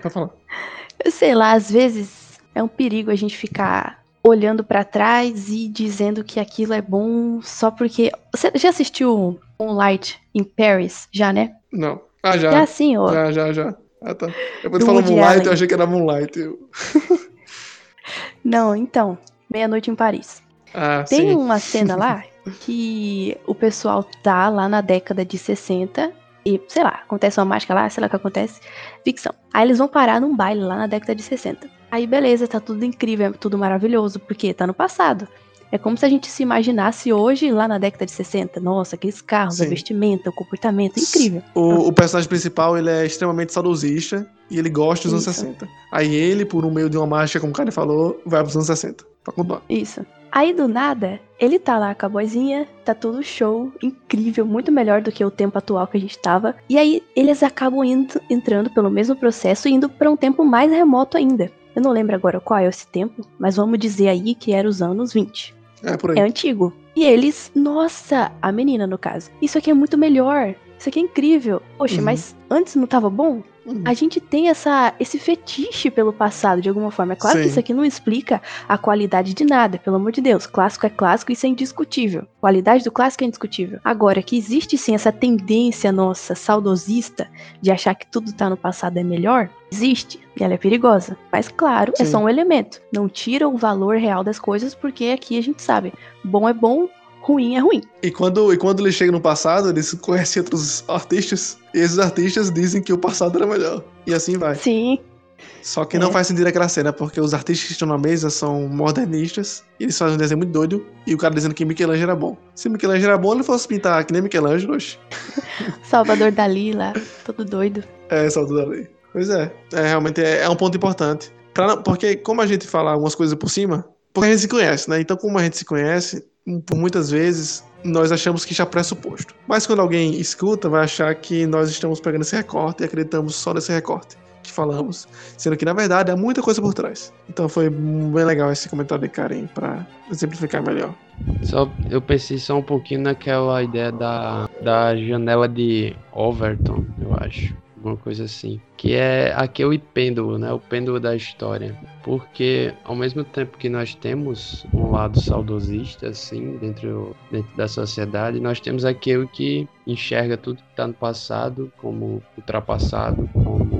Pode falar. Eu sei lá, às vezes é um perigo a gente ficar olhando para trás e dizendo que aquilo é bom só porque. Você já assistiu Moonlight in Paris? Já, né? Não. Ah, já. Já sim, ó. Já, já, já. Ah, tá. Depois tu falou Moonlight, Allen. eu achei que era Moonlight. Eu... Não, então. Meia-noite em Paris. Ah, Tem sim. uma cena lá que o pessoal tá lá na década de 60 e, sei lá, acontece uma mágica lá, sei lá o que acontece, ficção. Aí eles vão parar num baile lá na década de 60. Aí beleza, tá tudo incrível, é tudo maravilhoso, porque tá no passado. É como se a gente se imaginasse hoje, lá na década de 60. Nossa, aqueles carros, Sim. a vestimenta, o comportamento, incrível. O, o personagem principal, ele é extremamente saudosista e ele gosta dos anos Isso. 60. Aí ele, por um meio de uma mágica, como o cara falou, vai pros anos 60. Pra continuar. Isso. Aí do nada, ele tá lá com a boizinha, tá tudo show, incrível, muito melhor do que o tempo atual que a gente tava. E aí eles acabam indo, entrando pelo mesmo processo e indo pra um tempo mais remoto ainda. Eu não lembro agora qual é esse tempo, mas vamos dizer aí que era os anos 20. É por aí. É antigo. E eles, nossa, a menina no caso, isso aqui é muito melhor. Isso aqui é incrível. Poxa, Uhum. mas antes não tava bom? A gente tem essa, esse fetiche pelo passado, de alguma forma. É claro que Sim. isso aqui não explica a qualidade de nada, pelo amor de Deus. Clássico é clássico, isso é indiscutível. Qualidade do clássico é indiscutível. Agora, que existe sim essa tendência nossa, saudosista, de achar que tudo tá no passado é melhor, existe. E ela é perigosa. Mas, claro, é Sim. só um elemento. Não tira o valor real das coisas, porque aqui a gente sabe. Bom é bom, ruim é ruim. E quando, e quando ele chega no passado, eles conhecem outros artistas. E esses artistas dizem que o passado era melhor. E assim vai. Sim, Só que não É. faz sentido aquela cena, porque os artistas que estão na mesa são modernistas. E eles fazem um desenho muito doido. E o cara dizendo que Michelangelo era bom. Se Michelangelo era bom, ele fosse pintar que nem Michelangelo. Salvador Dali lá, todo doido. É, salto da lei. Pois é. É, realmente é, é um ponto importante. Pra não- porque como a gente fala algumas coisas por cima, porque a gente se conhece, né? Então, como a gente se conhece, por muitas vezes nós achamos que já pressuposto. Mas quando alguém escuta, vai achar que nós estamos pegando esse recorte e acreditamos só nesse recorte que falamos, sendo que na verdade há muita coisa por trás. Então foi bem legal esse comentário de Karen para exemplificar melhor. Só, eu pensei só um pouquinho naquela ideia da, da janela de Overton, eu acho. Alguma coisa assim. Que é aquele pêndulo, né? O pêndulo da história. Porque ao mesmo tempo que nós temos um lado saudosista, assim, dentro, dentro da sociedade, nós temos aquele que enxerga tudo que está no passado como ultrapassado, como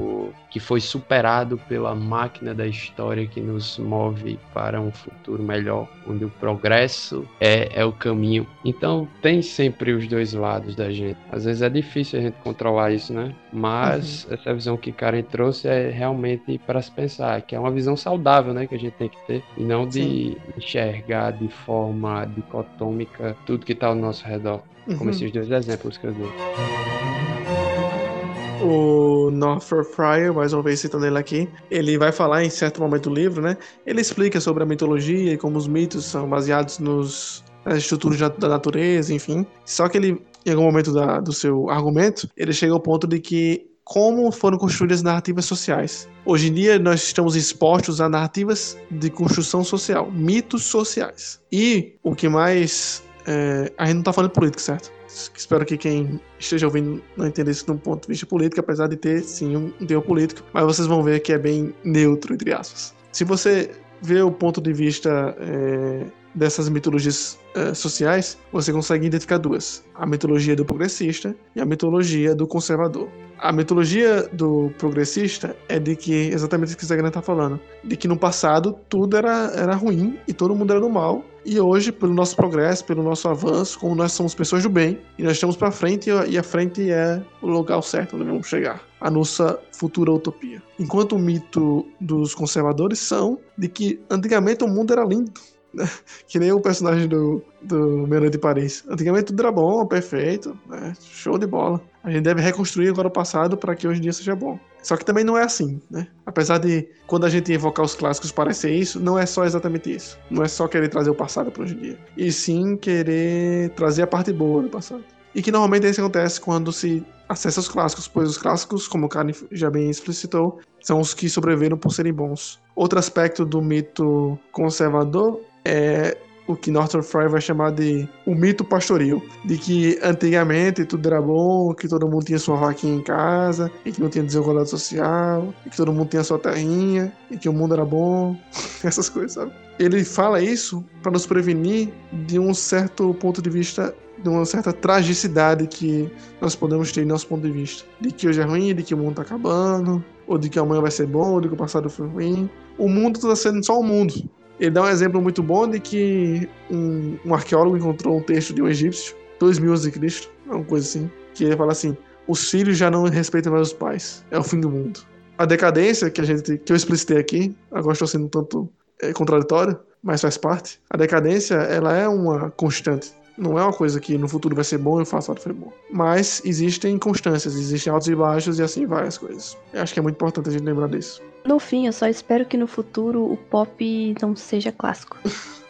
que foi superado pela máquina da história que nos move para um futuro melhor, onde o progresso é, é o caminho. Então tem sempre os dois lados da gente. Às vezes é difícil a gente controlar isso, né? Mas essa visão que Karen trouxe é realmente para se pensar, que é uma visão saudável, né, que a gente tem que ter, e não de enxergar de forma dicotômica tudo que está ao nosso redor, como Uhum. esses dois exemplos que eu dei. O Northrop Fryer, mais uma vez citando ele aqui, ele vai falar em certo momento do livro, né? Ele explica sobre a mitologia e como os mitos são baseados nos nas estruturas da- natureza, enfim. Só que ele, em algum momento da- do seu argumento, ele chega ao ponto de que como foram construídas as narrativas sociais. Hoje em dia nós estamos expostos a narrativas de construção social, mitos sociais. E o que mais é, a gente não tá falando de política, certo? Espero que quem esteja ouvindo não entenda isso de um ponto de vista político, apesar de ter sim um teor político, mas vocês vão ver que é bem neutro, entre aspas. Se você vê o ponto de vista é, dessas mitologias é, sociais, você consegue identificar duas: a mitologia do progressista e a mitologia do conservador. A mitologia do progressista é de que, exatamente o que o Zagran tá falando, de que no passado tudo era, era ruim e todo mundo era do mal, e hoje, pelo nosso progresso, pelo nosso avanço, como nós somos pessoas do bem, e nós estamos para frente, e a frente é o lugar certo onde vamos chegar, a nossa futura utopia. Enquanto o mito dos conservadores são de que antigamente o mundo era lindo. né? Que nem o personagem do, do Meia-Noite de Paris. Antigamente tudo era bom, perfeito, né? show de bola. A gente deve reconstruir agora o passado para que hoje em dia seja bom. Só que também não é assim, né? Apesar de quando a gente evocar os clássicos parecer isso, não é só exatamente isso. Não é só querer trazer o passado para hoje em dia. E sim querer trazer a parte boa do passado. E que normalmente é isso acontece quando se acessa os clássicos, pois os clássicos, como o Karen já bem explicitou, são os que sobreviveram por serem bons. Outro aspecto do mito conservador é o que Northrop Frye vai chamar de o mito pastoril, de que antigamente tudo era bom, que todo mundo tinha sua vaquinha em casa, e que não tinha desigualdade social, e que todo mundo tinha sua terrinha, e que o mundo era bom, essas coisas, sabe? Ele fala isso para nos prevenir de um certo ponto de vista de uma certa tragicidade que nós podemos ter em nosso ponto de vista. De que hoje é ruim, de que o mundo está acabando, ou de que amanhã vai ser bom, ou de que o passado foi ruim. O mundo está sendo só o mundo. Ele dá um exemplo muito bom de que um, um arqueólogo encontrou um texto de um egípcio, dois mil anos de Cristo, uma coisa assim, que ele fala assim: os filhos já não respeitam mais os pais, é o fim do mundo. A decadência que a gente que eu explicitei aqui, agora estou sendo um tanto é, contraditório, mas faz parte. A decadência ela é uma constante. Não é uma coisa que no futuro vai ser bom e o passado foi bom. Mas existem constâncias, existem altos e baixos e assim vai as coisas. Eu acho que é muito importante a gente lembrar disso. No fim, eu só espero que no futuro o pop não seja clássico.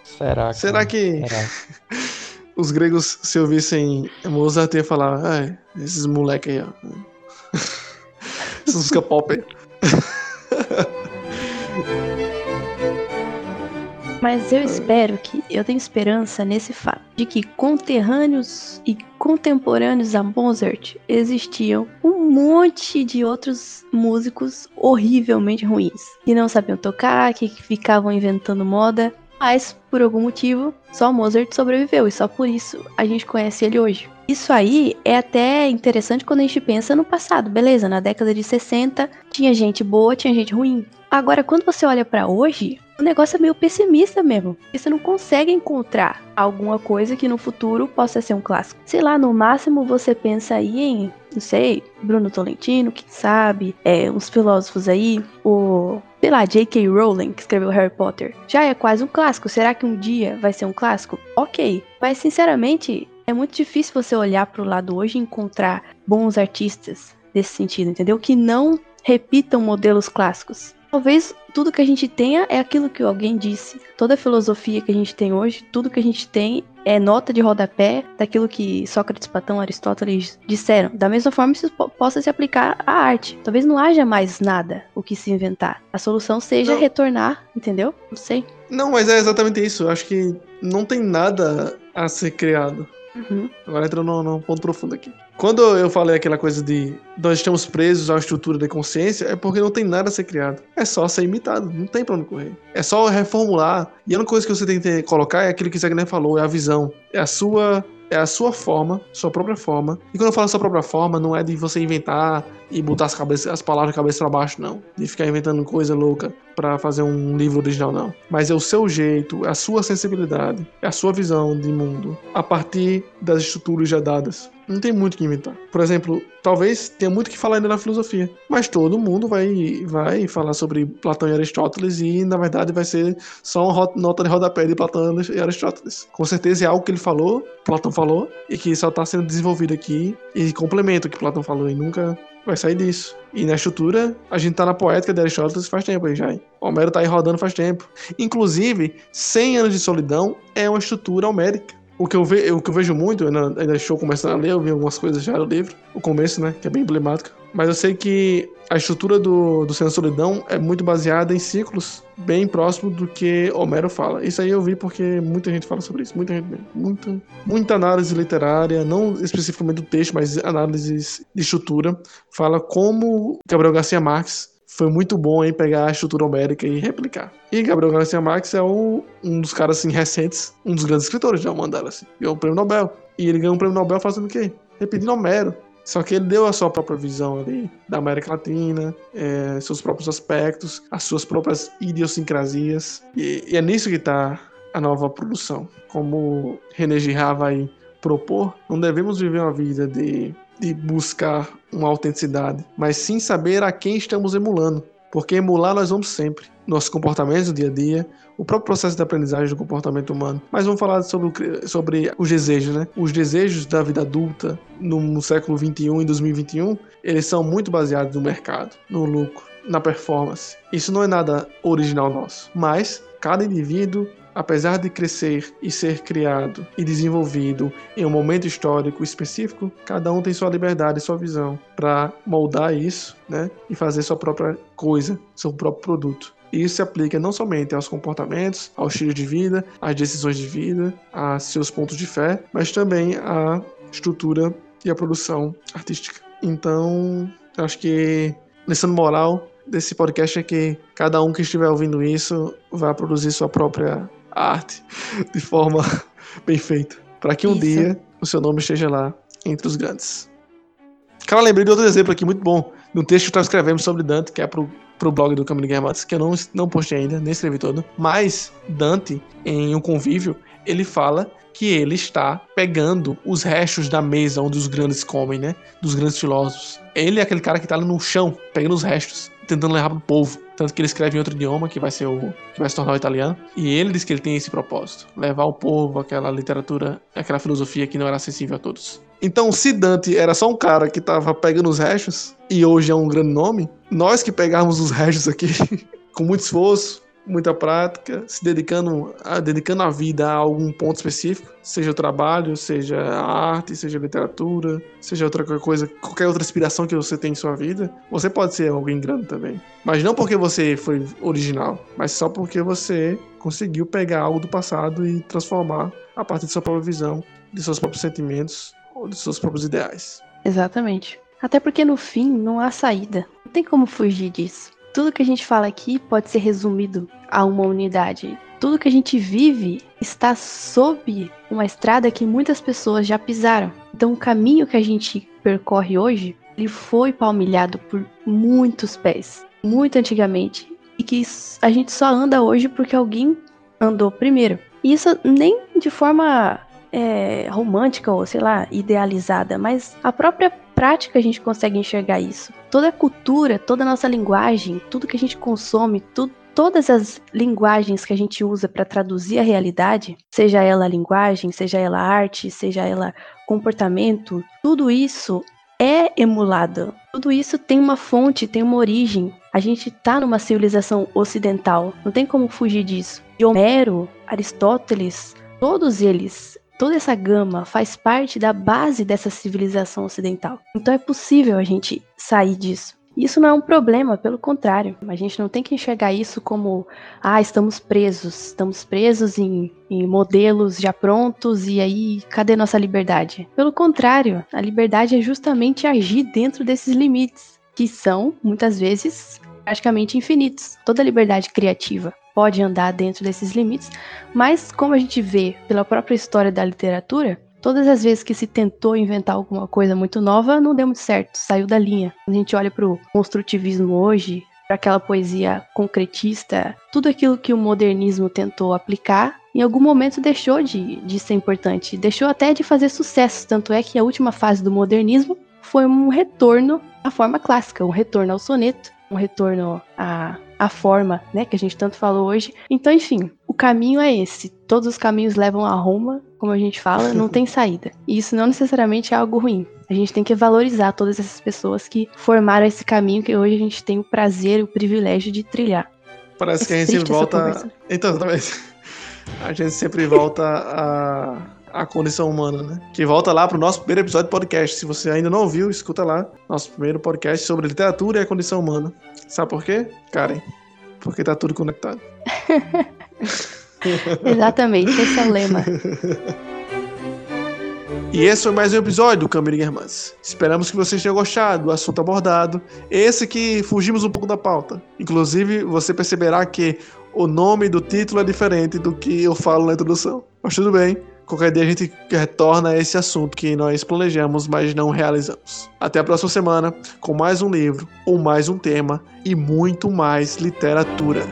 Será? Será que Será? os gregos, se ouvissem Mozart, ia falar: ah, esses moleque aí, ó. Essas músicas pop aí. Mas eu espero que, eu tenho esperança nesse fato, de que conterrâneos e contemporâneos a Mozart existiam um monte de outros músicos horrivelmente ruins, que não sabiam tocar, que ficavam inventando moda, mas por algum motivo só Mozart sobreviveu e só por isso a gente conhece ele hoje. Isso aí é até interessante quando a gente pensa no passado, beleza? Na década de 60 tinha gente boa, tinha gente ruim. Agora, quando você olha pra hoje, o negócio é meio pessimista mesmo. Você não consegue encontrar alguma coisa que no futuro possa ser um clássico. Sei lá, no máximo você pensa aí em, não sei, Bruno Tolentino, quem sabe, é, uns filósofos aí, o sei lá, J.K. Rowling, que escreveu Harry Potter, já é quase um clássico. Será que um dia vai ser um clássico? Ok. Mas, sinceramente, é muito difícil você olhar pro lado hoje e encontrar bons artistas desse sentido, entendeu? Que não repitam modelos clássicos. Talvez tudo que a gente tenha é aquilo que alguém disse. Toda a filosofia que a gente tem hoje, tudo que a gente tem é nota de rodapé daquilo que Sócrates, Platão, Aristóteles disseram. Da mesma forma, isso po- possa se aplicar à arte. Talvez não haja mais nada o que se inventar. A solução seja Não. retornar, entendeu? Não sei. Não, mas é exatamente isso. Acho que não tem nada a ser criado. Uhum. Agora entrando num, ponto profundo aqui. Quando eu falei aquela coisa de nós estamos presos à estrutura da consciência, é porque não tem nada a ser criado. É só ser imitado, não tem pra onde correr. É só reformular. E a única coisa que você tem que colocar é aquilo que Zagner falou, é a visão. É a sua. É a sua forma, sua própria forma. E quando eu falo sua própria forma, não é de você inventar e botar as, cabeças, as palavras cabeça pra baixo, não. De ficar inventando coisa louca pra fazer um livro original, não. Mas é o seu jeito, é a sua sensibilidade, é a sua visão de mundo, a partir das estruturas já dadas. Não tem muito que inventar. Por exemplo, talvez tenha muito que falar ainda na filosofia, mas todo mundo vai, vai falar sobre Platão e Aristóteles e, na verdade, vai ser só uma nota de rodapé de Platão e Aristóteles. Com certeza é algo que ele falou, Platão falou, e que só está sendo desenvolvido aqui e complementa o que Platão falou e nunca vai sair disso. E na estrutura, a gente tá na poética de Aristóteles faz tempo aí já. hein? Homero tá aí rodando faz tempo. Inclusive, 100 anos de solidão é uma estrutura homérica. O que eu, ve, o que eu vejo muito, eu ainda, ainda estou começando a ler, eu vi algumas coisas já no livro, o começo, né, que é bem emblemático. Mas eu sei que a estrutura do, do Cena Solidão é muito baseada em ciclos bem próximo do que Homero fala. Isso aí eu vi porque muita gente fala sobre isso, muita gente. Muita, muita análise literária, não especificamente do texto, mas análises de estrutura, fala como Gabriel Garcia Marques foi muito bom em pegar a estrutura homérica e replicar. E Gabriel Garcia Marques é o- um dos caras assim recentes, um dos grandes escritores da Mandela, assim. Ganhou o prêmio Nobel. E ele ganhou um prêmio Nobel fazendo o quê? Repetindo Homero. Só que ele deu a sua própria visão ali da América Latina, é, seus próprios aspectos, as suas próprias idiosincrasias. E, e é nisso que está a nova produção. Como René Girard vai propor, não devemos viver uma vida de, de buscar uma autenticidade, mas sim saber a quem estamos emulando. Porque emular nós vamos sempre. Nossos comportamentos do dia a dia, o próprio processo de aprendizagem do comportamento humano. Mas vamos falar sobre, sobre os desejos, né? Os desejos da vida adulta no, século 21 e 2021, eles são muito baseados no mercado, no lucro, na performance. Isso não é nada original nosso, mas cada indivíduo apesar de crescer e ser criado e desenvolvido em um momento histórico específico, cada um tem sua liberdade e sua visão para moldar isso, né, e fazer sua própria coisa, seu próprio produto. E isso se aplica não somente aos comportamentos, ao estilo de vida, às decisões de vida, a seus pontos de fé, mas também à estrutura e à produção artística. Então, acho que lição moral desse podcast é que cada um que estiver ouvindo isso vai produzir sua própria arte de forma bem feita, para que um isso. dia o seu nome esteja lá entre os grandes. Cara, lembrei de outro exemplo aqui muito bom, de um texto que nós escrevemos sobre Dante, que é pro pro blog do Caminho de Guerra que eu não, não postei ainda, nem escrevi todo. Mas Dante, em um convívio, ele fala que ele está pegando os restos da mesa onde os grandes comem, né? Dos grandes filósofos. Ele é aquele cara que está ali no chão, pegando os restos, tentando levar pro povo. Tanto que ele escreve em outro idioma, que vai ser o que vai se tornar o italiano. E ele diz que ele tem esse propósito: levar ao povo aquela literatura, aquela filosofia que não era acessível a todos. Então, se Dante era só um cara que tava pegando os restos, e hoje é um grande nome, nós que pegarmos os restos aqui com muito esforço, muita prática, se dedicando a, dedicando a vida a algum ponto específico, seja o trabalho, seja a arte, seja a literatura, seja outra coisa, qualquer outra inspiração que você tem em sua vida, você pode ser alguém grande também. Mas não porque você foi original, mas só porque você conseguiu pegar algo do passado e transformar a partir de sua própria visão, de seus próprios sentimentos ou de seus próprios ideais. Exatamente. Até porque no fim não há saída. Não tem como fugir disso. Tudo que a gente fala aqui pode ser resumido a uma unidade. Tudo que a gente vive está sob uma estrada que muitas pessoas já pisaram. Então o caminho que a gente percorre hoje, ele foi palmilhado por muitos pés, muito antigamente, e que a gente só anda hoje porque alguém andou primeiro. E isso nem de forma é, romântica ou, sei lá, idealizada, mas a própria prática a gente consegue enxergar isso. Toda a cultura, toda a nossa linguagem, tudo que a gente consome, todas as linguagens que a gente usa para traduzir a realidade, seja ela linguagem, seja ela arte, seja ela comportamento, tudo isso é emulado. Tudo isso tem uma fonte, tem uma origem. A gente está numa civilização ocidental, não tem como fugir disso. Homero, Aristóteles, todos eles Toda essa gama faz parte da base dessa civilização ocidental. Então é possível a gente sair disso. Isso não é um problema, pelo contrário. A gente não tem que enxergar isso como, ah, estamos presos, estamos presos em, em, modelos já prontos e aí cadê nossa liberdade? Pelo contrário, a liberdade é justamente agir dentro desses limites, que são, muitas vezes, praticamente infinitos. Toda liberdade criativa pode andar dentro desses limites, mas como a gente vê pela própria história da literatura, todas as vezes que se tentou inventar alguma coisa muito nova, não deu muito certo, saiu da linha. A gente olha para o construtivismo hoje, para aquela poesia concretista, tudo aquilo que o modernismo tentou aplicar, em algum momento deixou de, de ser importante, deixou até de fazer sucesso. Tanto é que a última fase do modernismo foi um retorno à forma clássica, um retorno ao soneto, um retorno à, à forma, né, que a gente tanto falou hoje. Então, enfim, o caminho é esse. Todos os caminhos levam a Roma, como a gente fala, não tem saída. E isso não necessariamente é algo ruim. A gente tem que valorizar todas essas pessoas que formaram esse caminho que hoje a gente tem o prazer e o privilégio de trilhar. Parece é que a gente volta. Então, exatamente. A gente sempre volta a a condição humana, né? Que volta lá pro nosso primeiro episódio de podcast. Se você ainda não ouviu, escuta lá. Nosso primeiro podcast sobre literatura e a condição humana. Sabe por quê? Karen? Porque tá tudo conectado. Exatamente, esse é o lema. E esse foi mais um episódio do Caminho Irmãs. Esperamos que vocês tenham gostado do assunto abordado. Esse que fugimos um pouco da pauta. Inclusive, você perceberá que o nome do título é diferente do que eu falo na introdução. Mas tudo bem, Qualquer dia a gente retorna a esse assunto que nós planejamos, mas não realizamos. Até a próxima semana com mais um livro, ou mais um tema e muito mais literatura.